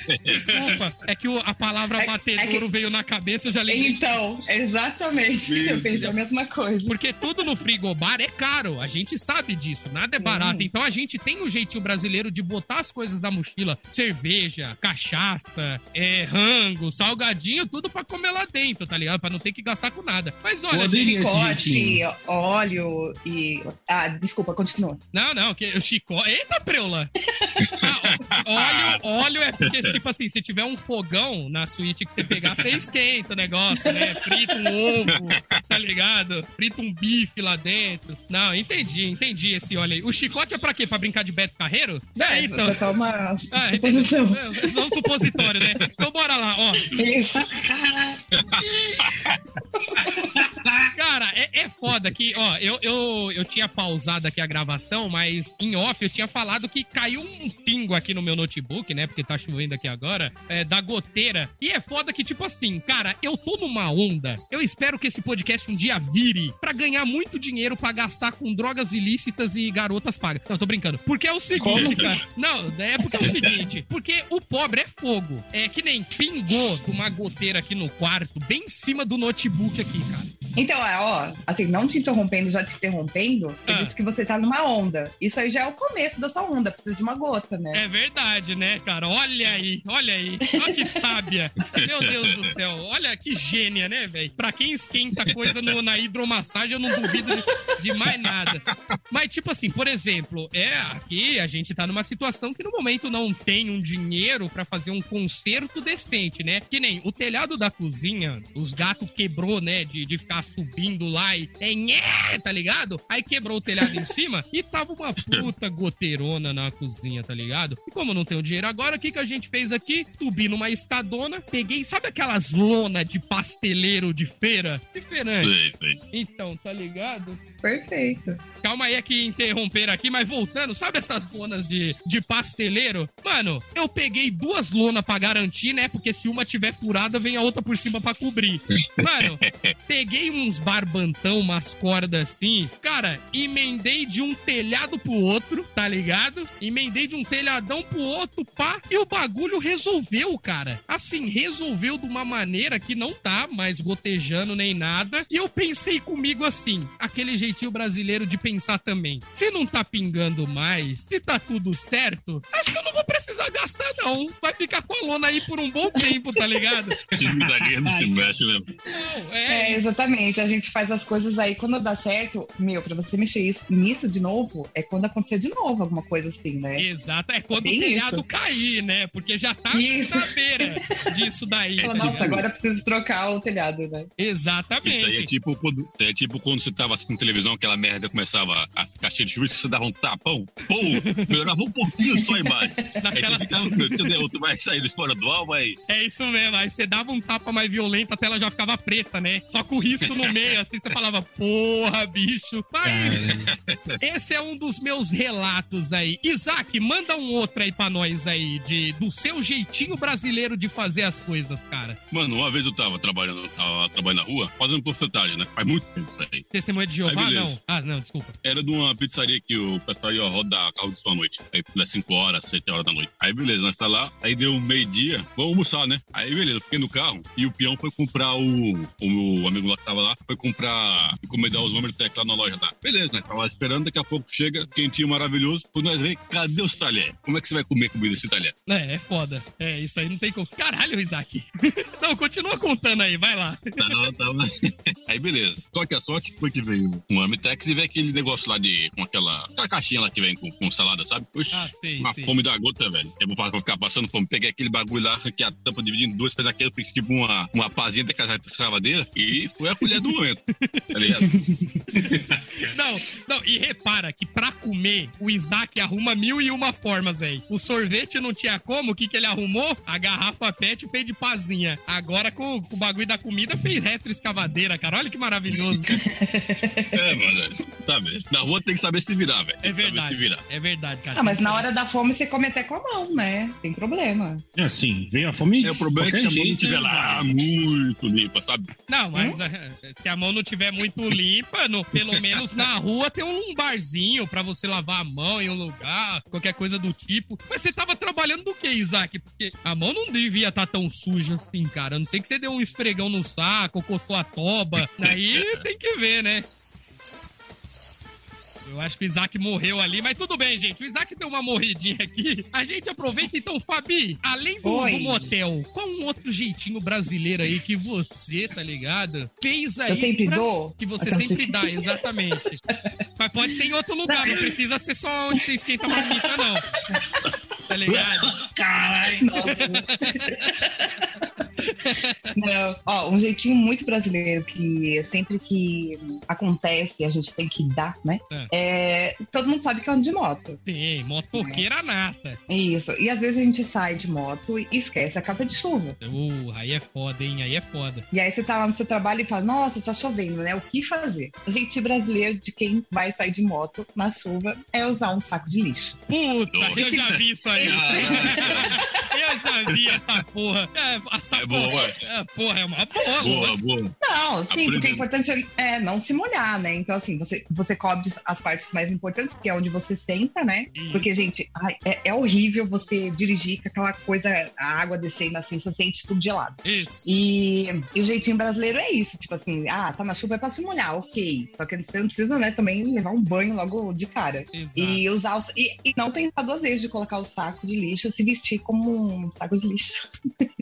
(laughs) Desculpa. É que o- a palavra É- batedouro é que- veio na cabeça, eu já lembrei. Então, exatamente. (laughs) Eu pensei a mesma coisa. Porque tudo no frigobar é caro. A gente sabe disso. Nada é barato. Então a gente tem o jeitinho brasileiro de botar as coisas na mochila: cerveja, cachaça, é, rango, salgadinho, tudo pra comer lá dentro, tá ligado? Pra não ter que gastar com nada. Mas olha, gente. Chicote, óleo e. Ah, desculpa, continua. Não, não, que o chicote. Eita, preula! (laughs) Ah, óleo, óleo é porque, tipo assim, se tiver um fogão na suíte que você pegar, você esquenta o negócio, né? Frita um ovo, tá ligado? Frita um bife lá dentro. Não, entendi, entendi esse óleo aí. O chicote é pra quê? Pra brincar de Beto Carreiro? É, então. É só uma Ah, suposição. entendi. É só um supositório, né? Então bora lá, ó. Isso. Cara, é, é foda que, ó, eu, eu, eu tinha pausado aqui a gravação, mas em off eu tinha falado que caiu um pingo aqui no meu notebook, né? Porque tá chovendo aqui agora, é, da goteira. E é foda que, tipo assim, cara, eu tô numa onda. Eu espero que esse podcast um dia vire pra ganhar muito dinheiro pra gastar com drogas ilícitas e garotas pagas. Não, tô brincando. Porque é o seguinte, cara. Não, é porque é o seguinte. Porque o pobre é fogo. É que nem pingou uma goteira aqui no quarto, bem em cima do notebook aqui, cara. Então, é, ó, assim, não te interrompendo, já te interrompendo, você Ah. disse que você tá numa onda. Isso aí já é o começo da sua onda, precisa de uma gota, né? É verdade, né, cara? Olha aí, olha aí. Olha que sábia. (laughs) Meu Deus do céu. Olha que gênia, né, velho? Pra quem esquenta coisa no- na hidromassagem, eu não duvido de, de mais nada. Mas, tipo assim, por exemplo, é aqui a gente tá numa situação que no momento não tem um dinheiro pra fazer um conserto decente, né? Que nem o telhado da cozinha, os gatos quebrou, né? De, de ficar subindo lá e. Nhé, tá ligado? Aí quebrou o telhado em cima e tava uma puta goteirona na cozinha, tá ligado? E como não tenho dinheiro agora, o que, que a gente fez aqui? Subi numa escadona, peguei, sabe aquelas lona de pasteleiro de feira? De feirante. Sei, sei. Então, tá ligado? Perfeito. Calma aí é que interromperam aqui, mas voltando, sabe essas lonas de, de pasteleiro? Mano, eu peguei duas lonas pra garantir, né? Porque se uma tiver furada, vem a outra por cima pra cobrir. Mano, (laughs) peguei uns barbantão, umas cordas assim. Cara, emendei de um telhado pro outro, tá ligado? Emendei de um telhadão pro outro, pá. E o bagulho resolveu, cara. Assim, resolveu de uma maneira que não tá mais gotejando nem nada. E eu pensei comigo assim, aquele jeitinho brasileiro de pensar também. Se não tá pingando mais, se tá tudo certo, acho que eu não vou precisar gastar, não. Vai ficar com a lona aí por um bom tempo, tá ligado? Timidaria não se mexe? Não, É, é. exatamente. A gente faz as coisas aí quando dá certo. Meu, pra você mexer isso, nisso de novo, é quando acontecer de novo alguma coisa assim, né? Exato, é quando Bem o telhado isso. cair, né? Porque já tá Isso. na beira disso daí. Tipo- Nossa, agora eu preciso trocar o telhado, né? Exatamente. Isso aí é tipo, quando, é tipo quando você tava assistindo televisão, aquela merda começava a ficar cheia de chuva, que você dava um tapão, pô, melhorava um pouquinho só a imagem. Aí Naquela- você ficava, outro vai sair de fora do alvo, aí. É isso mesmo, aí você dava um tapa mais violento, a tela já ficava preta, né? Só com o risco no meio, assim, você falava, porra, bicho. Mas esse é um dos meus relatos aí. Isaac, manda um outro aí pra nós aí, de, do seu jeitinho brasileiro de fazer as coisas, cara. Mano, uma vez eu tava trabalhando, tava trabalhando na rua, fazendo profetagem, né? Faz muito tempo isso aí. Testemunha de Jeová, Beleza. não? Ah, não, desculpa. Era de uma pizzaria que o pessoal ia rodar carro de sua noite. Aí das 5 horas, 7 horas da noite. Aí beleza, nós tá lá. Aí deu meio-dia, vamos almoçar, né? Aí beleza, eu fiquei no carro e o peão foi comprar o. O meu amigo lá que tava lá, foi comprar, encomendar os números de tecla lá na loja lá. Beleza, nós tava lá esperando, daqui a pouco chega, quentinho maravilhoso. Quando nós vem, cadê os talher? Como é que você vai comer comida desse talher? É, é foda. É, isso aí não tem como. Caralho, Isaac. (laughs) não, continua contando aí, vai lá. Tava, tava. (laughs) Aí beleza. Só que a sorte foi que veio um Amitex e veio aquele negócio lá de. com aquela. aquela caixinha lá que vem com, com salada, sabe? Oxi, Ah, sei, uma sei. fome da gota, velho. Eu vou ficar passando fome. Peguei aquele bagulho lá, arranquei a tampa, dividi em duas, fez aquele, fiz tipo uma, uma pazinha daquela escavadeira e foi a colher do momento. Tá ligado? (laughs) Não, não, e repara que pra comer, o Isaac arruma mil e uma formas, velho. O sorvete não tinha como, o que, que ele arrumou? A garrafa pet fez de pazinha. Agora com, com o bagulho da comida fez retroescavadeira, cara. Olha que maravilhoso. É, (laughs) mano. Sabe? Na rua tem que saber se virar, velho. É verdade. virar. É verdade, cara. Ah, mas na hora da fome você come até com a mão, né? Tem problema. É assim, veio a fome. É, o problema é que se a mão não estiver lá muito limpa, sabe? Não, mas eh, se a mão não tiver muito limpa, no, pelo menos na rua tem um barzinho pra você lavar a mão em um lugar, qualquer coisa do tipo. Mas você tava trabalhando do que, Isaac? Porque a mão não devia estar tão suja assim, cara. A não sei que você deu um esfregão no saco, coçou a toba. Aí (laughs) tem que ver, né? Eu acho que o Isaac morreu ali, mas tudo bem, gente. O Isaac deu uma morridinha aqui. A gente aproveita então, Fabi, além do, Oi. do motel, qual um outro jeitinho brasileiro aí que você, tá ligado? Fez aí. Eu sempre pra- dou. Que você sempre dá, exatamente. Mas pode ser em outro lugar, não precisa ser só onde você esquenta a marmita, não. Tá ligado? Caralho! Não. Ó, um jeitinho muito brasileiro que sempre que acontece a gente tem que dar, né? É, todo mundo sabe que é um de moto. Sim, motoqueira nata. Isso. E às vezes a gente sai de moto e esquece a capa de chuva. Uh, aí é foda, hein? Aí é foda. E aí você tá lá no seu trabalho e fala, nossa, tá chovendo, né? O que fazer? O jeitinho brasileiro de quem vai sair de moto na chuva é usar um saco de lixo. Puta, eu já vi isso aí. eu já vi essa porra. É, essa É boa. É, porra, é uma boa, Boa, boa. Não, sim, porque o importante é não se molhar, né? Então, assim, você, você cobre as partes mais importantes, porque é onde você senta, né? Isso. Porque, gente, ai, é, é horrível você dirigir com aquela coisa, a água descendo assim, você sente tudo gelado. Isso. E, e o jeitinho brasileiro é isso, tipo assim, ah, tá na chuva é pra se molhar, ok. Só que você não precisa, né, também levar um banho logo de cara. Exato. E usar os, e, e não pensar duas vezes de colocar o saco de lixo, se vestir como um saco de lixo.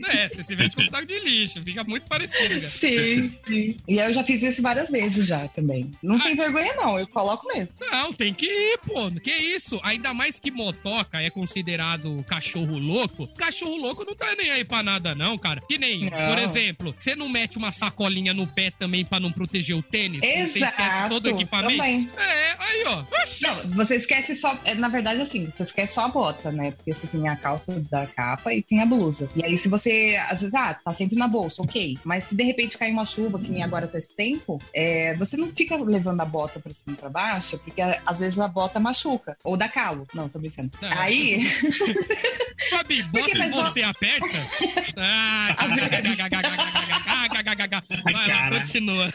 É, você se veste um saco de lixo, fica muito parecido, cara. Sim, sim. E eu já fiz isso várias vezes já também. Não tem vergonha, não, eu coloco mesmo. Não, tem que ir, pô. Que isso? Ainda mais que motoca é considerado cachorro louco. Cachorro louco não tá nem aí pra nada, não, cara. Que nem, Não. por exemplo, você não mete uma sacolinha no pé também pra não proteger o tênis? Você esquece Exato. todo o equipamento? Também. É, aí, ó. Oxi. Não, você esquece só. é, Na verdade, assim, você esquece só a bota, né? Porque você tem a calça da capa e tem a blusa. E aí, se você, às vezes, ah, tá sempre na bolsa, ok. Mas se de repente cair uma chuva, que nem agora tá esse tempo, é, você não fica levando a bota pra cima e pra baixo, porque a- às vezes a bota machuca. Ou dá calo. Não, tô brincando. Não. Aí. Fabi, (laughs) bota faz e só- você aperta? Ah. Vai (laughs) lá, continua.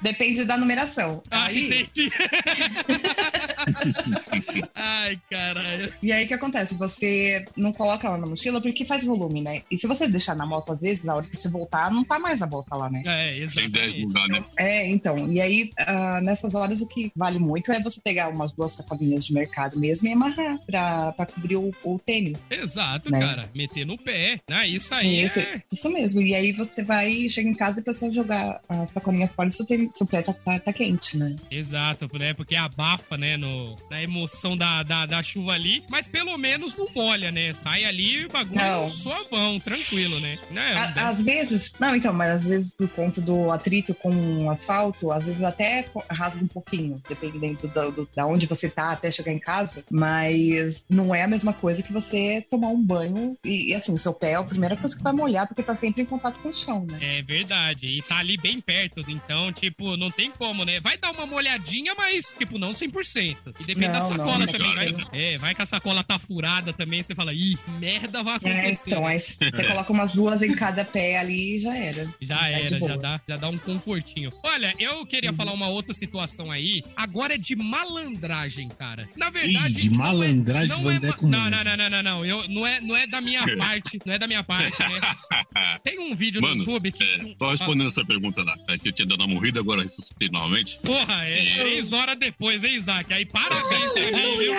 Depende da numeração. Ah, Aí, entendi. (laughs) (laughs) Ai, caralho. E aí o que acontece? Você não coloca ela na mochila porque faz volume, né? E se você deixar na moto, às vezes, a hora que você voltar, não tá mais a bota lá, né? É, Tem 10 exatamente. lugares, né? É, então. E aí, ah, nessas horas, o que vale muito é você pegar umas duas sacolinhas de mercado mesmo e amarrar pra, pra cobrir o, o tênis. Exato, Né? cara. Meter no pé. Ah, isso aí Isso, é... isso mesmo. E aí você vai, chega em casa e a pessoa jogar a sacolinha fora e seu, tênis, seu pé tá, tá, tá quente, né? Exato, né? Porque abafa, né? No, na emoção da, da, da chuva ali. Mas pelo menos não molha, né? Sai ali bagulho Não. suavão, tranquilo, né? né? A- às vezes, não, então, mas às vezes por conta do atrito com o asfalto, às vezes até rasga um pouquinho, dependendo do, do- da onde você tá até chegar em casa. Mas não é a mesma coisa que você tomar um banho e, e, assim, seu pé é a primeira coisa que vai molhar porque tá sempre em contato com o chão, né? É verdade. E tá ali bem perto. Então, tipo, não tem como, né? Vai dar uma molhadinha, mas, tipo, não 100%. E depende da Não, sacola não, também. não. Vai, é, vai que a sacola tá furada também. Você fala, ih, merda vai É, acontecer. então, aí você coloca umas duas em cada pé ali e já era. Já de era, já dá, já dá um confortinho. Olha, eu queria falar uma outra situação aí. Agora é de malandragem, cara. Na verdade. Ih, de não é- malandragem, não é, não, nós. não, não, não, não, não. Eu, não, é, não é da minha (laughs) parte. Não é da minha parte, né? (laughs) Tem um vídeo no Mano, YouTube que. É, só respondendo essa pergunta lá, é que eu tinha dado uma morrida, agora ressuscitei novamente. Porra, é É. três horas depois, hein, Isaac? Aí parabéns mim, viu?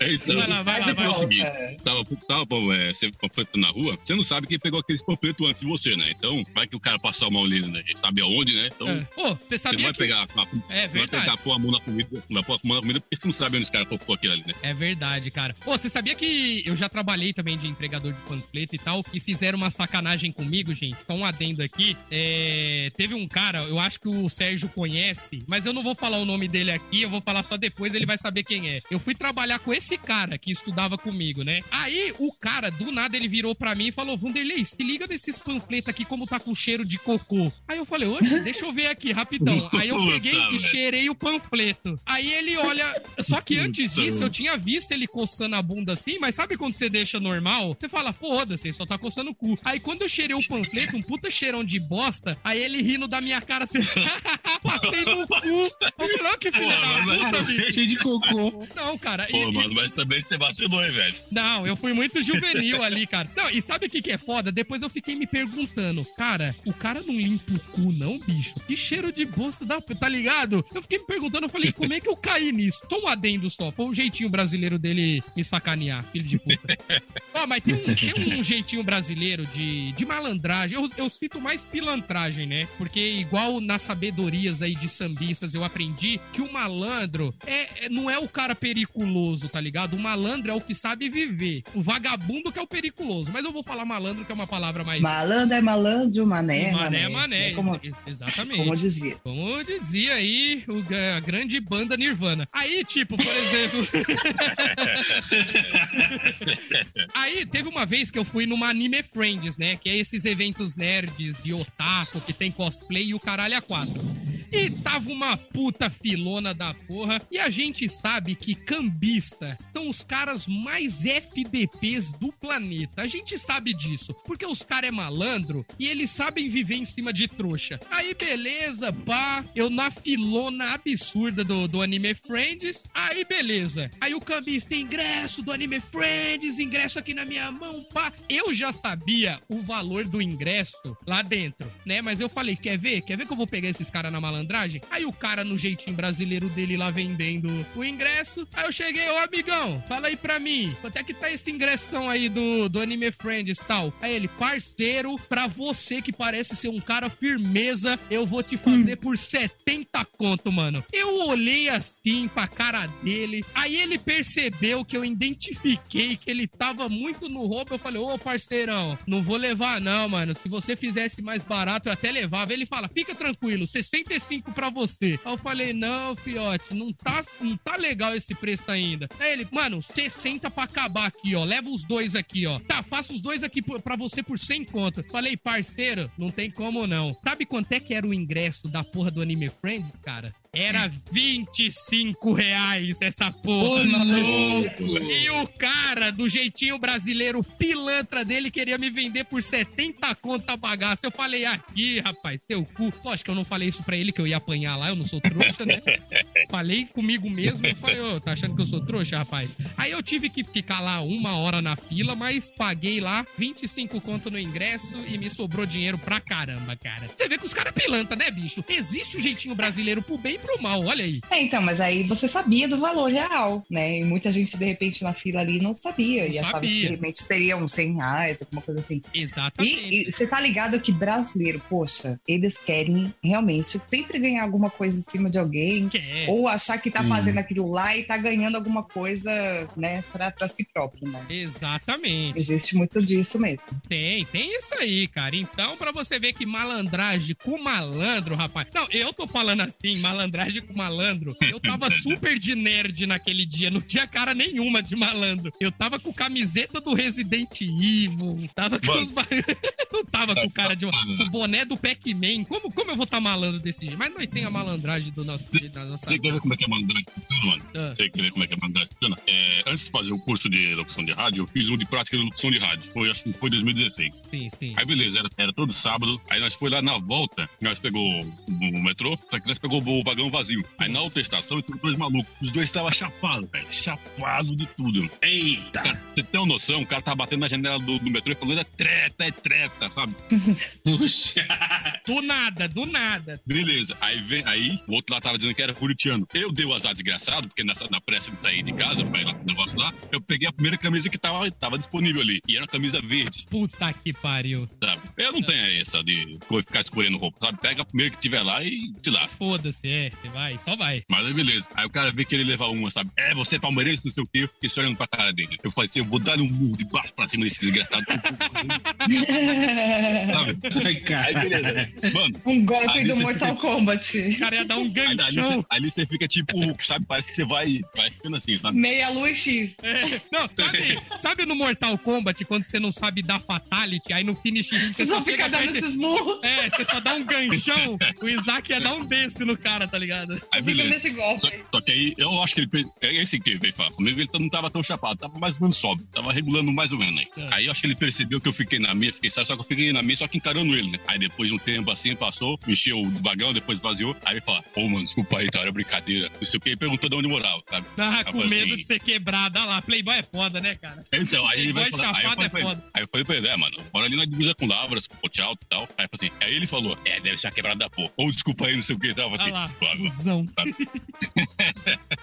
É, então, Vai lá, vai lá, é vai o lá. seguinte, tava, tava pô, é, você panfleto na rua, você não sabe quem pegou aqueles panfletos antes de você, né? Então, vai que o cara passar uma olhada, né? Ele sabe aonde, né? Então, É. Ô, você você sabia vai que. pegar, a- É você vai pegar, pôr a mão na comida, vai pôr a mão na comida, porque você não sabe onde esse cara colocou aquilo ali, né? É verdade, cara. Ô, você sabia que eu já trabalhei também de entregador de panfleto e tal, e fizeram uma sacanagem comigo, gente? Só um adendo aqui. É, Teve um cara, eu acho que o Sérgio conhece, mas eu não vou falar o nome dele aqui, eu vou falar só depois, ele vai saber quem é. Eu fui trabalhar com esse cara que estudava comigo, né? Aí o cara, do nada, ele virou pra mim e falou: Vanderlei, se liga nesses panfletos aqui como tá com cheiro de cocô. Aí eu falei, oxe, (laughs) deixa eu ver aqui rapidão. Aí eu peguei e cheirei o panfleto. Aí ele olha. Só que antes disso, eu tinha visto ele coçando a bunda assim, mas sabe quando você deixa normal? Você fala, foda-se, só tá coçando o cu. Aí quando eu cheirei o panfleto, um puta cheirão de bosta, aí ele rindo da minha cara assim, (laughs) passei no cu. Falei, ó, que filho da puta, bicho. Cheio de cocô. Não, cara. Pô, e- mano, mas também você vacilou, hein, velho? não, eu fui muito juvenil ali, cara. Não, e sabe o que, que é foda? Depois eu fiquei me perguntando, cara, o cara não limpa o cu, não, bicho? Que cheiro de bosta dá, tá ligado? Eu fiquei me perguntando, eu falei, como é que eu caí nisso? Só um adendo só, foi um jeitinho brasileiro dele me sacanear, filho de puta. (laughs) Ó, mas tem um, tem um jeitinho brasileiro de, de malandragem. Eu, eu cito mais pilantragem, né? Porque igual nas sabedorias aí de sambista entrevistas eu aprendi que o malandro é, é- não é o cara periculoso, tá ligado? O malandro é o que sabe viver. O vagabundo que é o periculoso. Mas eu vou falar malandro, que é uma palavra mais. Malandro é malandro, mané. mané, é mané. É Como, ex- Exatamente. como dizia. Como dizia aí o, a grande banda Nirvana. Aí, tipo, por exemplo. (laughs) aí teve uma vez que eu fui numa Anime Friends, né? Que é esses eventos nerds de otaku que tem cosplay e o caralho a quatro. E tava uma puta filona da porra. E a gente sabe que cambista são os caras mais FDPs do planeta. A gente sabe disso. Porque os caras é malandro e eles sabem viver em cima de trouxa. Aí, beleza, pá. Eu na filona absurda do, do Anime Friends. Aí, beleza. Aí o cambista, ingresso do Anime Friends, ingresso aqui na minha mão, pá. Eu já sabia o valor do ingresso lá dentro, né? Mas eu falei, quer ver? Quer ver que eu vou pegar esses caras na malandragem? Aí o cara, no jeitinho brasileiro dele lá vendendo o ingresso. Aí eu cheguei, ô amigão, fala aí pra mim, quanto é que tá esse ingressão aí do, do Anime Friends e tal? Aí ele, parceiro, pra você que parece ser um cara firmeza, eu vou te fazer por 70 conto, mano. Eu olhei assim pra cara dele, aí ele percebeu que eu identifiquei que ele tava muito no roubo. Eu falei, ô parceirão, não vou levar não, mano. Se você fizesse mais barato, eu até levava. Ele fala, fica tranquilo, 65 pra você. Aí eu falei, não, fiote, não tá, não tá legal esse preço ainda. Aí ele, mano, 60 pra acabar aqui, ó. Leva os dois aqui, ó. Tá, faça os dois aqui p- pra você por 100 conto. Falei, parceiro, não tem como não. Sabe quanto é que era o ingresso da porra do Anime Friends, cara? Era 25 reais essa porra. E o cara, do jeitinho brasileiro pilantra dele, queria me vender por 70 conto a bagaça. Eu falei, aqui, rapaz, seu cu. Lógico que eu não falei isso pra ele, que eu ia apanhar lá, eu não sou trouxa, né? (laughs) falei comigo mesmo, eu falei, ô, tá achando que eu sou trouxa, rapaz? Aí eu tive que ficar lá uma hora na fila, mas paguei lá 25 conto no ingresso e me sobrou dinheiro pra caramba, cara. Você vê que os caras pilantra, né, bicho? Existe o jeitinho brasileiro pro bem pro mal, olha aí. É, então, mas aí você sabia do valor real, né? E muita gente, de repente, na fila ali não sabia. Não e achava que, de sabia. repente, seria uns 100 reais, alguma coisa assim. Exatamente. E, e você tá ligado que brasileiro, poxa, eles querem realmente sempre ganhar alguma coisa em cima de alguém. Quer. Ou achar que tá fazendo aquilo lá e tá ganhando alguma coisa, né, pra, pra si próprio, né? Exatamente. Existe muito disso mesmo. Tem, tem isso aí, cara. Então, pra você ver que malandragem com malandro, rapaz. Não, eu tô falando assim, malandragem com malandro. Eu tava super de nerd naquele dia, não tinha cara nenhuma de malandro. Eu tava com camiseta do Resident Evil, tava com os. não (laughs) tava com cara de. O boné do Pac-Man. Como, como eu vou estar malandro desse jeito? Mas nós tem a malandragem do nosso. Da nossa... Você quer ver como é que a malandragem funciona, mano? Ah. Você quer ver como é que a malandragem funciona? É, antes de fazer o curso de locução de rádio, eu fiz um de prática de locução de rádio. Foi, acho que foi 2016. Sim, sim. Aí beleza, era, era todo sábado. Aí nós foi lá na volta, nós pegou o metrô, só que nós pegou o vagão vazio. Aí na outra estação entrou dois malucos. Os dois estavam chapados, velho. Chapado de tudo. Eita! Cara, você tem uma noção, o cara tava batendo na janela do, do metrô e falando, é treta, é treta, sabe? (laughs) Puxa! Do nada, do nada. Beleza. Aí vem, aí o outro lá tava dizendo que era curitiano. Eu dei o azar desgraçado, porque nessa, na pressa de sair de casa pra ir lá pro negócio lá, eu peguei a primeira camisa que tava, tava disponível ali. E era uma camisa verde, Puta que pariu. sabe? Eu não tenho essa de ficar escolhendo roupa, sabe? Pega a primeira que tiver lá e te lasca. Foda-se, é. Você vai, só vai. Mas aí beleza. Aí o cara vê que ele levar uma, sabe? É, você é palmeirense, não sei o quê. Eu Fiquei só olhando pra cara dele. Eu falei assim, eu vou dar um murro de baixo pra cima desse desgraçado. (laughs) sabe? Aí cara. beleza. Mano, Um golpe Aí do Mortal Kombat. O cara ia dar um aí, ali, ganchão. você, fica tipo Hulk, sabe? Parece que você vai, vai ficando assim, sabe? Meia lua e X. É, não, sabe, sabe no Mortal Kombat, quando você não sabe dar fatality, aí no finish você só fica dando perto- esses murros. É, você só dá um ganchão, o Isaac ia dar um desse no cara, tá ligado? Aí beleza. nesse golpe. Só, só que aí, eu acho que ele. É esse que veio falar comigo, ele não tava tão chapado, tava mais ou menos sobe, tava regulando mais ou menos aí. É. Aí eu acho que ele percebeu que eu fiquei na minha, fiquei, sabe, só que eu fiquei na minha, só que encarando ele, né? Aí depois de um tempo assim, passou, encheu o vagão, depois vaziou. Aí ele fala, pô, mano, desculpa aí, tá? Era brincadeira. Não sei o que, ele perguntou de onde morava, sabe? Ah, Aí com falei medo assim, de ser quebrado. Olha lá, Playboy é foda, né, cara? Então, aí ele vai falar. Aí eu, é ele, foda. aí eu falei pra ele, é, mano, mora ali na divisa com Lavras, com Ponte Alto e tal. Aí, assim, aí ele falou, é, deve ser a quebrada da porra. Ou desculpa aí, não sei o que e tal. Olha falei "Claro, cuzão. (laughs)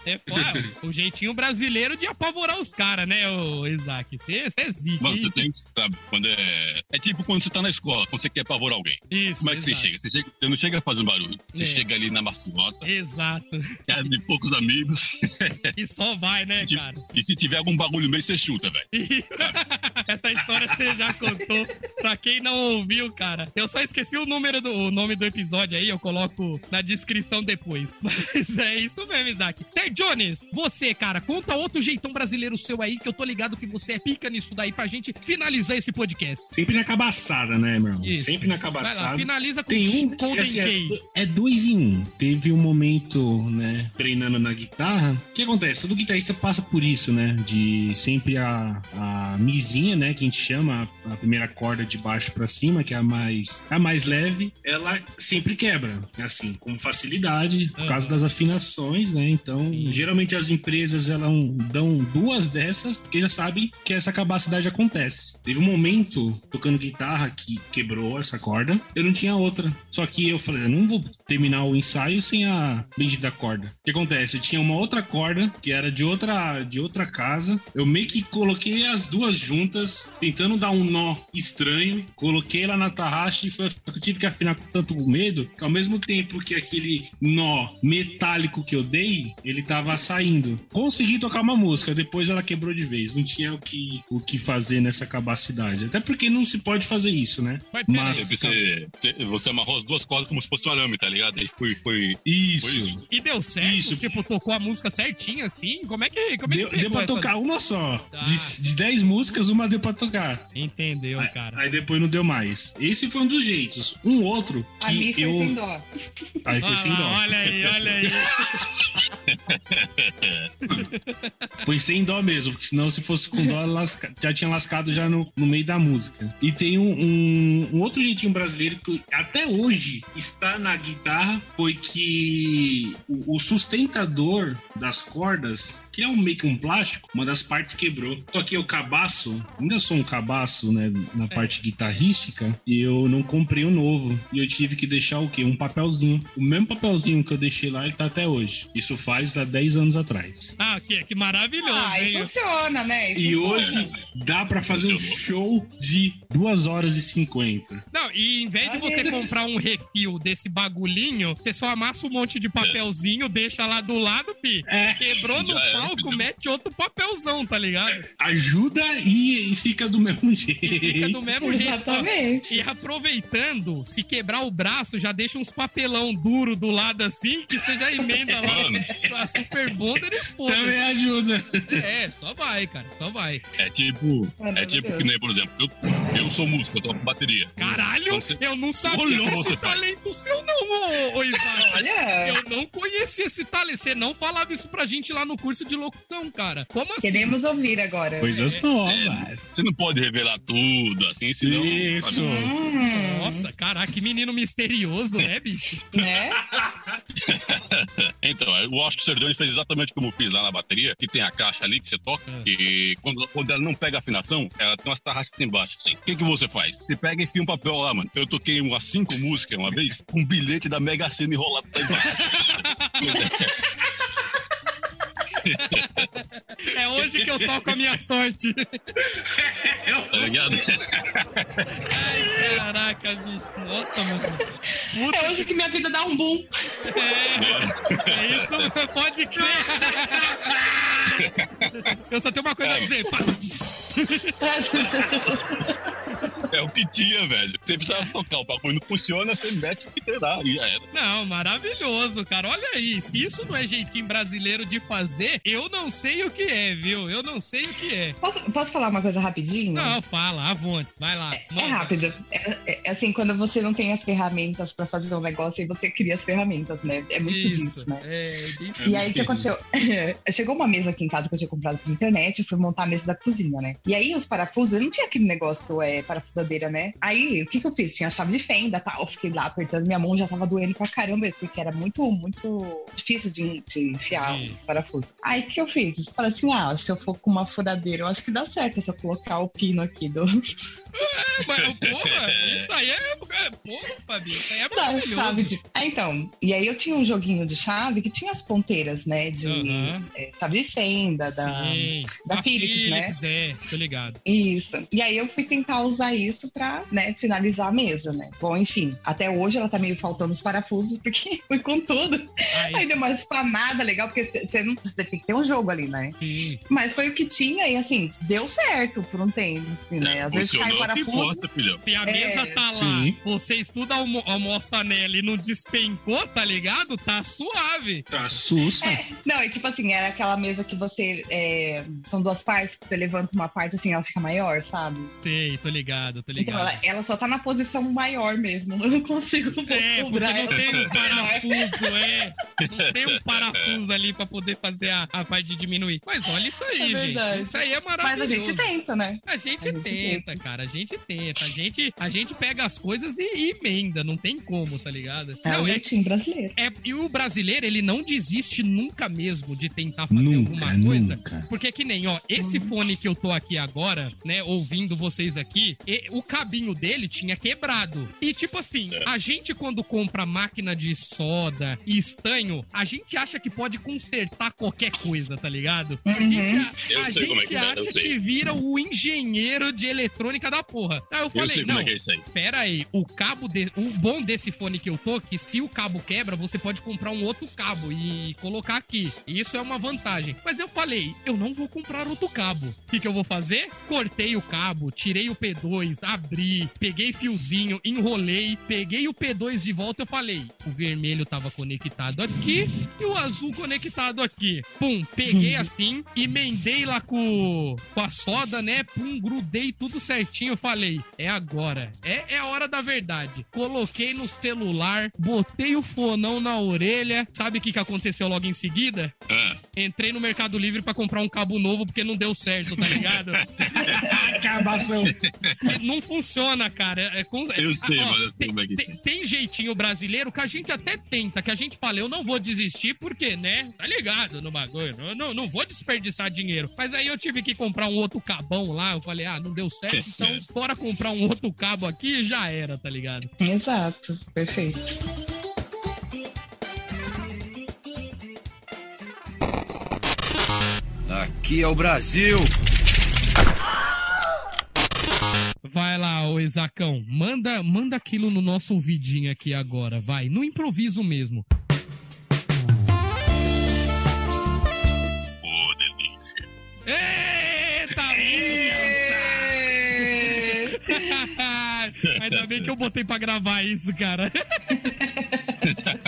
É foda. O jeitinho brasileiro de apavorar os caras, né, ô Isaac? Você é zica. Mano, você tem que, sabe, quando é. É tipo quando você tá na escola, quando você quer apavorar alguém. Isso, Como é que você exato. chega? Você, chega? você não chega fazendo barulho. Você É. chega ali na maciota, Exato. é de poucos amigos. (laughs) E só vai, né, Tipo, cara? e se tiver algum bagulho no meio, você chuta, velho. (laughs) Essa história você já contou. Pra quem não ouviu, cara, eu só esqueci o número do o nome do episódio aí, eu coloco na descrição depois. (laughs) Mas é isso mesmo, Isaac. Ter Jones, você, cara, conta outro jeitão brasileiro seu aí, que eu tô ligado que você é pica nisso daí pra gente finalizar esse podcast. Sempre na cabaçada, né, meu irmão? Isso. Sempre na Vai lá, cabaçada. finaliza com Tem um Golden assim, é, é dois em um. Teve um momento, né, treinando na guitarra. O que acontece? Todo guitarrista passa por isso, né? De sempre a, a mizinha, né? Que a gente chama, a, primeira corda de baixo pra cima, que é a mais, a mais leve, ela sempre quebra. Assim, com facilidade, por Aham. causa das afinações, né? Então, Sim. geralmente as empresas elas dão duas dessas, porque já sabem que essa capacidade acontece. Teve um momento tocando guitarra que quebrou essa corda, eu não tinha outra. Só que eu falei, eu não vou terminar o ensaio sem a bendita corda. O que acontece? Eu tinha uma outra corda que era de outra, de outra casa. Eu meio que coloquei as duas juntas, tentando dar um nó estranho. Coloquei lá na tarraxa e foi, eu tive que afinar com tanto medo que ao mesmo tempo que aquele nó metálico que eu dei, ele tava saindo. Consegui tocar uma música, depois ela quebrou de vez. Não tinha o que, o que fazer nessa capacidade. Até porque não se pode fazer isso, né? Mas Mas- Você, você, você amarrou as duas cordas como se fosse um arame, tá ligado? Aí foi. foi Isso. Foi isso. E deu certo? Isso. Tipo, tocou a música certinha assim? Como é que. Como é Deu, que deu pra essa- tocar uma só. Tá. De, de 10 músicas, uma deu pra tocar. Entendeu, Aí, cara? aí depois não deu mais. Esse foi um dos jeitos. Um outro que foi eu. sem dó. Aí foi Olha sem dó. Olha aí, olha aí. (laughs) Foi sem dó mesmo, porque senão se fosse com dó, lasca- já tinha lascado já no, no meio da música. E tem um, um- um outro jeitinho brasileiro que até hoje está na guitarra, foi que o, o sustentador das cordas, que é um, meio que um plástico, uma das partes quebrou. Só que o cabaço, ainda sou um cabaço, né, na parte guitarrística, e eu não comprei um novo. E eu tive que deixar o quê? Um papelzinho. O mesmo papelzinho que eu deixei lá, ele tá até hoje. Isso faz há 10 anos atrás. Ah, que, que maravilhoso, Ah, e funciona, né? E funciona. hoje dá pra fazer um show de 2 horas e 50. Não, e em vez de você comprar um refil desse bagulhinho, você só amassa um monte de papelzinho, deixa lá do lado, fi. É. Quebrou no era, palco, mete outro papelzão, tá ligado? Ajuda e, e fica do mesmo jeito. Fica do mesmo jeito. ó. Exatamente. E aproveitando, se quebrar o braço, já deixa uns papelão duro do lado assim, que você já emenda lá a Super Bonder e Também foda-se. ajuda. É, só vai, cara, só vai. É tipo. É tipo meu que nem, por exemplo, eu, eu sou músico, eu toco bateria. Caralho, Então você- eu não sabia Olhou, desse você faz. talento seu não, ô, ô Isaac. Olha, Eu não conhecia esse talento. Você não falava isso pra gente lá no curso de locução, cara. Como assim? queremos ouvir agora. Coisas novas. Você não pode revelar tudo, assim, senão. Isso. Hum, Nossa, caraca, que menino misterioso, né, bicho? né? (laughs) Então, eu acho que o Sergione fez exatamente como eu fiz lá na bateria, que tem a caixa ali que você toca, É. e quando, quando ela não pega a afinação, ela tem umas tarraxas embaixo, assim. O que, que você faz? Você pega e enfia um papel lá, mano. Eu toquei umas cinco músicas uma vez, com um bilhete da Mega Sena enrolado lá embaixo. (laughs) É hoje que eu toco a minha sorte. tá ligado? Ai, caraca, bicho. Nossa, mano. Puta É hoje que minha vida dá um boom. É, é isso, pode crer. Eu só tenho uma coisa a dizer. (laughs) É o que tinha, velho. Você precisava tocar, o bagulho não funciona, você mete o que será, e já era. Não, maravilhoso, cara. Olha aí, se isso não é jeitinho brasileiro de fazer, eu não sei o que é, viu? Eu não sei o que é. Posso, posso falar uma coisa rapidinho? Não, fala, avante, vai lá. É Manda. rápido. É, é assim, quando você não tem as ferramentas pra fazer um negócio e você cria as ferramentas, né? É muito Isso, disso, né? é, bem- E aí, o que aconteceu? (laughs) Chegou uma mesa aqui em casa que eu tinha comprado pela internet, eu fui montar a mesa da cozinha, né? E aí, os parafusos, eu não tinha aquele negócio, é, parafusador furadeira, né? Aí, o que que eu fiz? Tinha a chave de fenda, tal. Eu fiquei lá apertando, minha mão já tava doendo pra caramba, porque era muito, muito difícil de, de enfiar Sim. o parafuso. Aí, o que eu fiz? Eu falei assim, ah, se eu for com uma furadeira, eu acho que dá certo se eu colocar o pino aqui do... É, mas, porra, isso aí é. é, Porra, Fabi, isso aí é (laughs) da chave de... Ah, então, e aí eu tinha um joguinho de chave que tinha as ponteiras, né, de Aham. é, chave de fenda, da... Sim. da A Philips, né? é, tô ligado. Isso. E aí eu fui tentar usar isso pra, né, finalizar a mesa, né? Bom, enfim, até hoje ela tá meio faltando os parafusos, porque (laughs) foi com tudo. Aí Aí, deu uma espanada legal, porque você não você tem que ter um jogo ali, né? sim. Mas foi o que tinha e assim, deu certo por um tempo, assim, né? Às vezes cai o parafuso. importa, filhão. Se a É, mesa tá lá, sim. você estuda almo almoça nela e não despencou, tá ligado? Tá suave. Tá sussa. Não, é tipo assim, era aquela mesa que você. é, são duas partes, que você levanta uma parte assim, ela fica maior, sabe? Sei, tô ligado, tô Então ligado. ela, ela só tá na posição maior mesmo. Eu não consigo É, porque dobrar não ela. tem um Não, é- parafuso, é. Não tem um parafuso ali pra poder fazer a, a parte de diminuir. Mas olha isso aí, É gente. Isso aí é Mas maravilhoso. a gente tenta, né? A gente A gente tenta, tenta. cara. A gente tenta. A gente, a gente pega as coisas e, e emenda. Não tem como, tá ligado? É não, o é, jeitinho brasileiro. é- e o brasileiro, ele não desiste nunca mesmo de tentar fazer Nunca, alguma coisa. nunca. Porque que nem, ó, esse fone que eu tô aqui agora, né, ouvindo vocês aqui, o cabinho dele tinha quebrado. E tipo assim, a gente quando compra máquina de soda e estanho, a gente acha que pode consertar qualquer coisa, tá ligado? A Uhum. gente, a- Eu a como é gente que é, eu acha que vira o engenheiro de eletrônica da porra. Aí eu Eu falei, sei como não, é é aí. Pera aí, o cabo de... o bom desse fone que eu tô, que se o cabo quebra, você pode comprar um outro cabo e colocar aqui. Isso é uma vantagem. Mas eu falei, eu não vou comprar outro cabo. O que, que eu vou fazer? Cortei o cabo, tirei o P2, abri, peguei fiozinho, enrolei, peguei o P2 de volta. Eu falei, o vermelho tava conectado aqui e o azul conectado aqui. Pum, peguei assim, emendei lá com, com a soda, né? Pum, grudei tudo certinho. Eu falei, é agora. É, é a hora da verdade. Coloquei no celular, botei o fonão na orelha. Sabe o que, que aconteceu logo em seguida? Ah, Entrei no Mercado Livre pra comprar um cabo novo porque não deu certo, tá ligado? (laughs) (laughs) Acabação. não funciona, cara. É, é com- Eu sei, ó, mas eu sei tem, como é que tem- tem jeitinho brasileiro que a gente até tenta, que a gente fala, eu não vou desistir porque, né? Tá ligado no bagulho. Eu não, não vou desperdiçar dinheiro. Mas aí eu tive que comprar um outro cabão lá. Eu falei, ah, não deu certo, então (laughs) bora comprar um outro cabo aqui e já era, tá ligado? Exato, perfeito. Aqui é o Brasil. Vai lá, ô Isacão. Manda, manda aquilo no nosso ouvidinho aqui agora, vai. No improviso mesmo. Pô, delícia. Eita, (laughs) Ainda bem que eu botei pra gravar isso, cara. (laughs)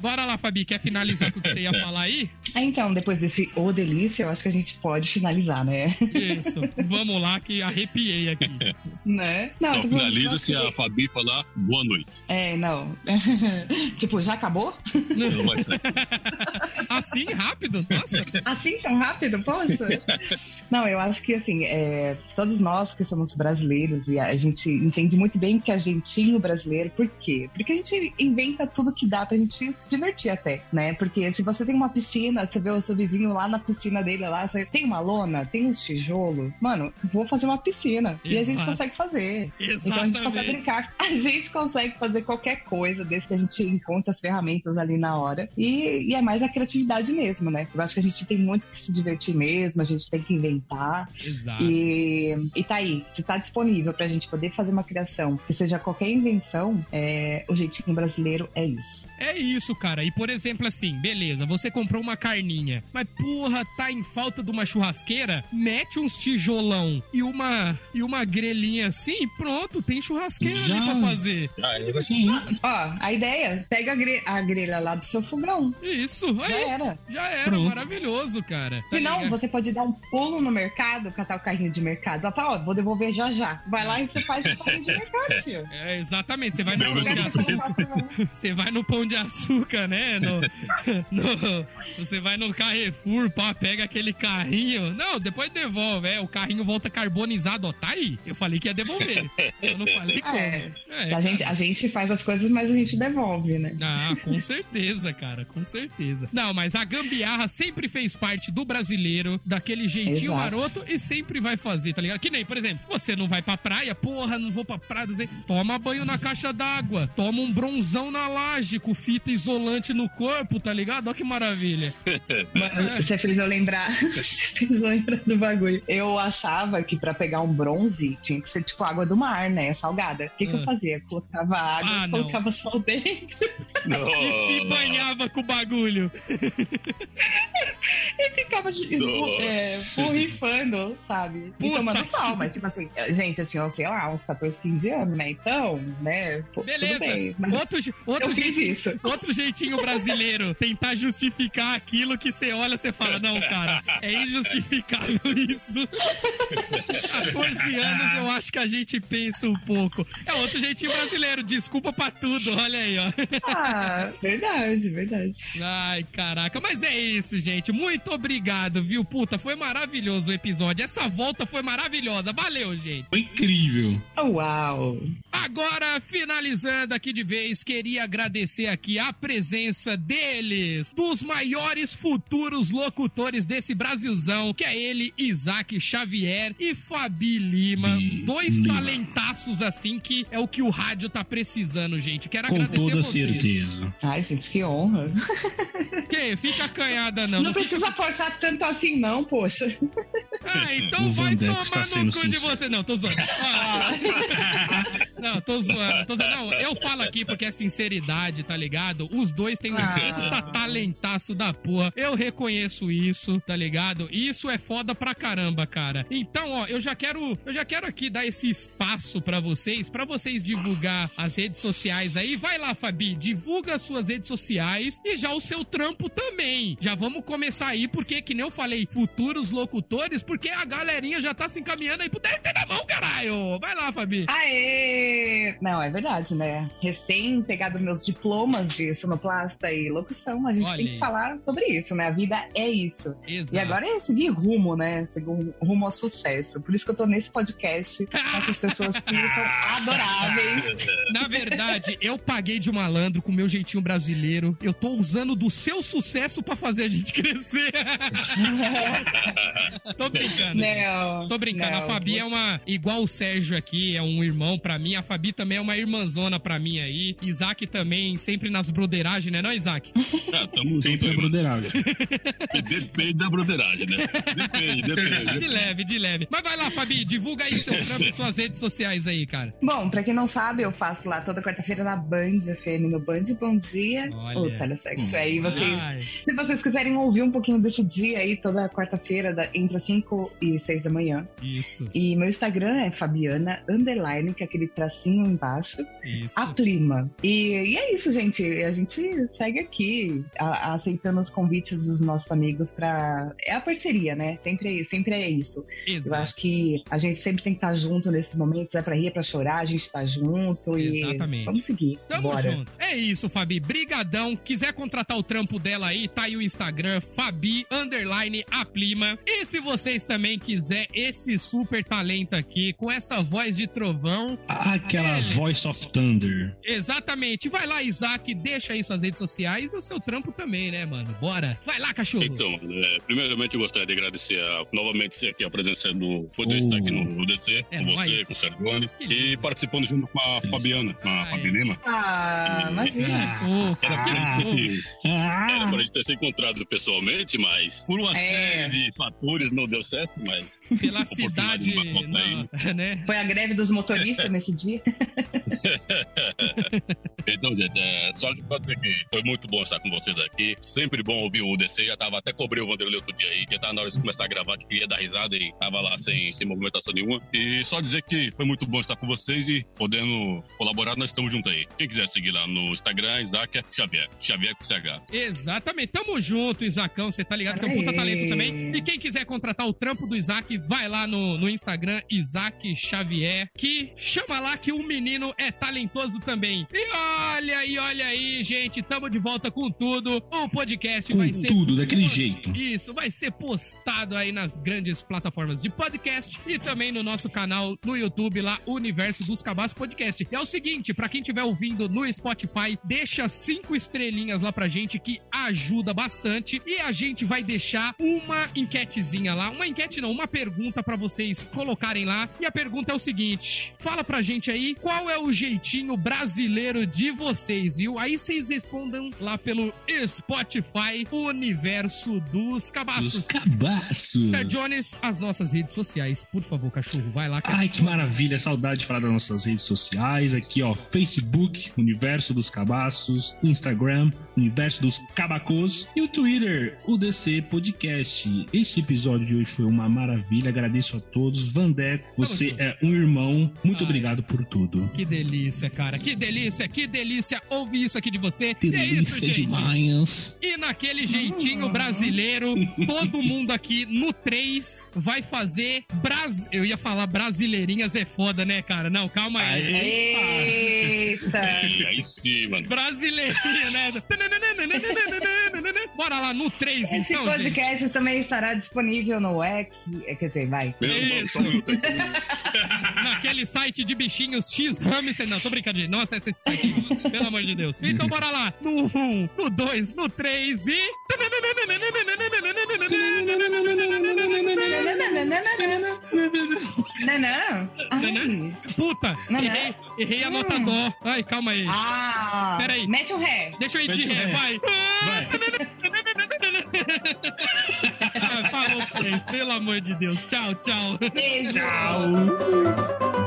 Bora lá, Fabi, quer finalizar com o que você ia falar aí? Ah, então, depois desse Ô Delícia, eu acho que a gente pode finalizar, né? Isso, vamos lá que arrepiei aqui. né? Não, Então finaliza se a Fabi falar boa noite. É, não. (laughs) tipo, já acabou? Não vai ser. (laughs) Assim, rápido? Nossa. Assim tão rápido, poxa? Não, eu acho que assim, é, todos nós que somos brasileiros e a gente entende muito bem que é jeitinho brasileiro, por quê? Porque a gente inventa tudo que dá pra gente se divertir até, né? Porque se você tem uma piscina, você vê o seu vizinho lá na piscina dele lá, você tem uma lona, tem uns tijolo, mano, vou fazer uma piscina. E a gente Exato. consegue fazer. Exatamente. Então a gente consegue brincar. (laughs) A gente consegue fazer qualquer coisa desde que a gente encontre as ferramentas ali na hora. E, e é mais a criatividade mesmo, né? Eu acho que a gente tem muito que se divertir mesmo, a gente tem que inventar. Exato. E, e tá aí, se tá disponível pra gente poder fazer uma criação que seja qualquer invenção, é, o jeitinho brasileiro é isso. É isso, cara. E por exemplo, assim, beleza, você comprou uma carninha, mas porra, tá em falta de uma churrasqueira? Mete uns tijolão e uma e uma grelhinha assim, pronto, tem churrasqueira Já. ali pra fazer. Ah, é Sim. Ó, a ideia, pega a, gre- a grelha lá do seu fogão. Isso, Já aí, era. já era, Pronto. maravilhoso, cara. Tá Se não, ligado? você pode dar um pulo no mercado, catar o carrinho de mercado. Ela fala, ó, vou devolver já já. Vai lá e você faz o carrinho de mercado, tio. É, exatamente, você vai no pão de açúcar. (laughs) Você vai no Pão de Açúcar, né? No, (laughs) no- você vai no Carrefour, pá, pega aquele carrinho. Não, depois devolve, é. O carrinho volta carbonizado, ó. Tá aí. Eu falei que ia devolver. Eu não falei (laughs) como. É, É, a, gente, a gente faz as coisas, mas a gente devolve, né? Ah, (laughs) com certeza, cara, com certeza. Não, mas a gambiarra sempre fez parte do brasileiro, daquele jeitinho Exato. maroto e sempre vai fazer, tá ligado? Que nem, por exemplo, você não vai pra praia, porra, não vou pra praia, toma banho na caixa d'água, toma um bronzão na laje com fita isolante no corpo, tá ligado? Olha que maravilha. (laughs) Mano, Você fez eu lembrar. (laughs) Você fez eu lembrar do bagulho. Eu achava que pra pegar um bronze tinha que ser tipo água do mar, né? Salgada. O que, que Ah. eu fazia? Colocava água, Ah, não. colocava sol dentro E se banhava com o bagulho. (laughs) e ficava é, borrifando, sabe? E Puta tomando que- sol, mas tipo assim, gente, eu tinha, sei lá, uns 14, 15 anos, né? Então, né? pô, Beleza. Tudo bem. Mas Outro, je- outro, eu fiz jeitinho, isso. outro jeitinho brasileiro, tentar justificar aquilo que você olha, você fala, não, cara, é injustificável isso. 14 anos, eu acho que a gente pensa um pouco. É outro jeitinho brasileiro, desculpa pra tudo, olha aí, ó. Ah, verdade, verdade. Ai, caraca, mas é isso, gente. Muito obrigado, viu? Puta, foi maravilhoso o episódio. Essa volta foi maravilhosa. Valeu, gente. Foi incrível. Uau! Agora, finalizando aqui de vez, queria agradecer aqui a presença deles, dos maiores futuros locutores desse Brasilzão, que é ele, Isaac Xavier e Fabi Lima. Bi- Dois Lima. talentaços assim que é o que o rádio tá precisando, gente. Quero Com agradecer toda vocês. certeza. Ai, gente, que honra. Que? Fica acanhada, não. Não, Não fica- precisa forçar tanto assim, não, poxa. Ah, então O vai Vandeco tomar no cu de você. Não, tô zoando. Ó, (laughs) não, tô zoando, tô zoando. Não, eu falo aqui porque é sinceridade, tá ligado? Os dois têm um Ah. talentaço da porra. Eu reconheço isso, tá ligado? Isso é foda pra caramba, cara. Então, ó, eu já quero, eu já quero aqui dar esse espaço pra vocês, pra vocês divulgar as redes sociais aí. Vai lá, Fabi, divulga as suas redes sociais e já o seu trampo também. Já vamos começar aí, porque, que nem eu falei, futuros locutores, porque a galerinha já tá se encaminhando aí pro 10 na mão, caralho. Vai lá, Fabi. Aê! Não, é verdade, né? Recém pegado meus diplomas de sonoplasta e locução, a gente Olha tem aí. que falar sobre isso, né? A vida é isso. Exato. E agora é seguir rumo, né? Seguir rumo ao sucesso. Por isso que eu tô nesse podcast com essas pessoas que são (laughs) adoráveis. Na verdade, eu paguei de malandro com o meu jeitinho brasileiro. Eu tô usando do seu sucesso pra fazer a gente crescer. (laughs) tô brincando. Não. Tô brincando, a não, Fabi você- é uma. Igual o Sérgio aqui, é um irmão pra mim. A Fabi também é uma irmãzona pra mim aí. Isaac também, sempre nas broderagens, né, não, Isaac? (laughs) Ah, tamo Sempre mano. broderagem. (laughs) Depende da broderagem, né? Depende, (laughs) De depende. leve, de leve. Mas vai lá, Fabi, divulga aí seu trampo suas redes sociais aí, cara. Bom, pra quem não sabe, eu faço lá toda quarta-feira na Band FM, no Band Bom Dia, Olha. ou Telesexo. Aí vocês Ai, Se vocês quiserem ouvir um pouquinho desse dia aí, toda quarta-feira, entre as 5 e 6 da manhã. isso, E meu Instagram é Fabiana Underline, que é aquele tracinho embaixo, isso. a Plima. E, e é isso, gente. A gente segue aqui, a- aceitando os convites dos nossos amigos pra. É a parceria, né? Sempre, é- sempre é isso. Eu Exato. acho que a gente sempre tem que estar junto nesses momentos. É pra rir, é pra chorar, a gente tá junto. Exatamente. E vamos seguir. Tamo Bora. junto. É isso, Fabi. Brigadão. Quiser contratar o trampo dela aí, tá aí o Instagram, Fabi, underline, Aplima. E se vocês também quiser esse super talento aqui, com essa voz de trovão, Aquela Ele. Voice of Thunder. exatamente. Vai lá, Isaac, deixa aí suas redes sociais e o seu trampo também, né, mano? Bora. Vai lá, cachorro. Então, é, primeiramente eu gostaria de agradecer a- novamente aqui a presença do poder Oh. estar aqui no DC, É com você, nóis. com o Sérgio Gomes, e participando junto com a Fabiana, com a Ai. Fabi Lima. Ah, imagina. Fofo, Era pra, gente ter se- era Ah, pra gente ter se encontrado pessoalmente, mas por uma É. série de fatores não deu certo, mas Pela cidade, não, (laughs) né? Foi a greve dos motoristas (laughs) nesse dia? (laughs) Então, gente, é, só, só dizer que foi muito bom estar com vocês aqui. Sempre bom ouvir o DC. Já tava até cobrei o Vanderlei outro dia aí, que tava na hora de começar a gravar, que queria dar risada e tava lá sem, sem movimentação nenhuma. E só dizer que foi muito bom estar com vocês e podendo colaborar, nós estamos juntos aí. Quem quiser seguir lá no Instagram, Isaac Xavier. Xavier com CH. Exatamente. Tamo junto, Isacão. Você tá ligado? Você é um puta talento também. E quem quiser contratar o trampo do Isaac, vai lá no, no Instagram, Isaac Xavier, que chama lá que o menino é talentoso também. E olha aí, olha aí, gente. Tamo de volta com tudo. O podcast Com vai ser. tudo, daquele post- jeito. Isso, vai ser postado aí nas grandes plataformas de podcast e também no nosso canal no YouTube lá, Universo dos Cabaços Podcast. E é o seguinte, pra quem estiver ouvindo no Spotify, deixa cinco estrelinhas lá pra gente que ajuda bastante e a gente vai deixar uma enquetezinha lá, uma enquete não, uma pergunta pra vocês colocarem lá. E a pergunta é o seguinte: fala pra gente aí qual é o jeitinho brasileiro de vocês, viu? Aí vocês respondam lá pelo Spotify Universo dos Cabaços. Os cabaços. É, Jones, as nossas redes sociais, por favor, cachorro, vai lá. Ai, que maravilha, saudade de falar das nossas redes sociais. Aqui, ó, Facebook, Universo dos Cabaços, Instagram, Universo dos Cabacos e o Twitter, o DC Podcast. Esse episódio de hoje foi uma maravilha, agradeço a todos. Vandeco, você é um irmão, muito Ai. obrigado por tudo. Que delícia, cara. Que delícia, que delícia ouvir isso aqui de você. Que E é isso, delícia demais. E naquele jeitinho brasileiro, todo mundo aqui no 3 vai fazer. Bras... Eu ia falar brasileirinhas é foda, né, cara? Não, calma aí. Eita! Aí sim, mano. Brasileirinha, né? Bora lá no 3, Esse então. gente. podcast também estará disponível no X. é, Quer dizer, vai. Isso. (laughs) Naquele site de bichinhos X Hamster. Não, tô brincando, não acessa esse site, pelo amor de Deus. Então bora lá. No 1, no 2, no 3 e. Nanã? Puta, Nanã? errei, errei a nota Hum. dó. Ai, calma aí. Ah! Pera aí. Mete o ré. Deixa eu ir de Mete ré, ré. vai. Vai. Ah, (laughs) falou pra vocês, pelo amor de Deus. Tchau, tchau. Beijo. Tchau.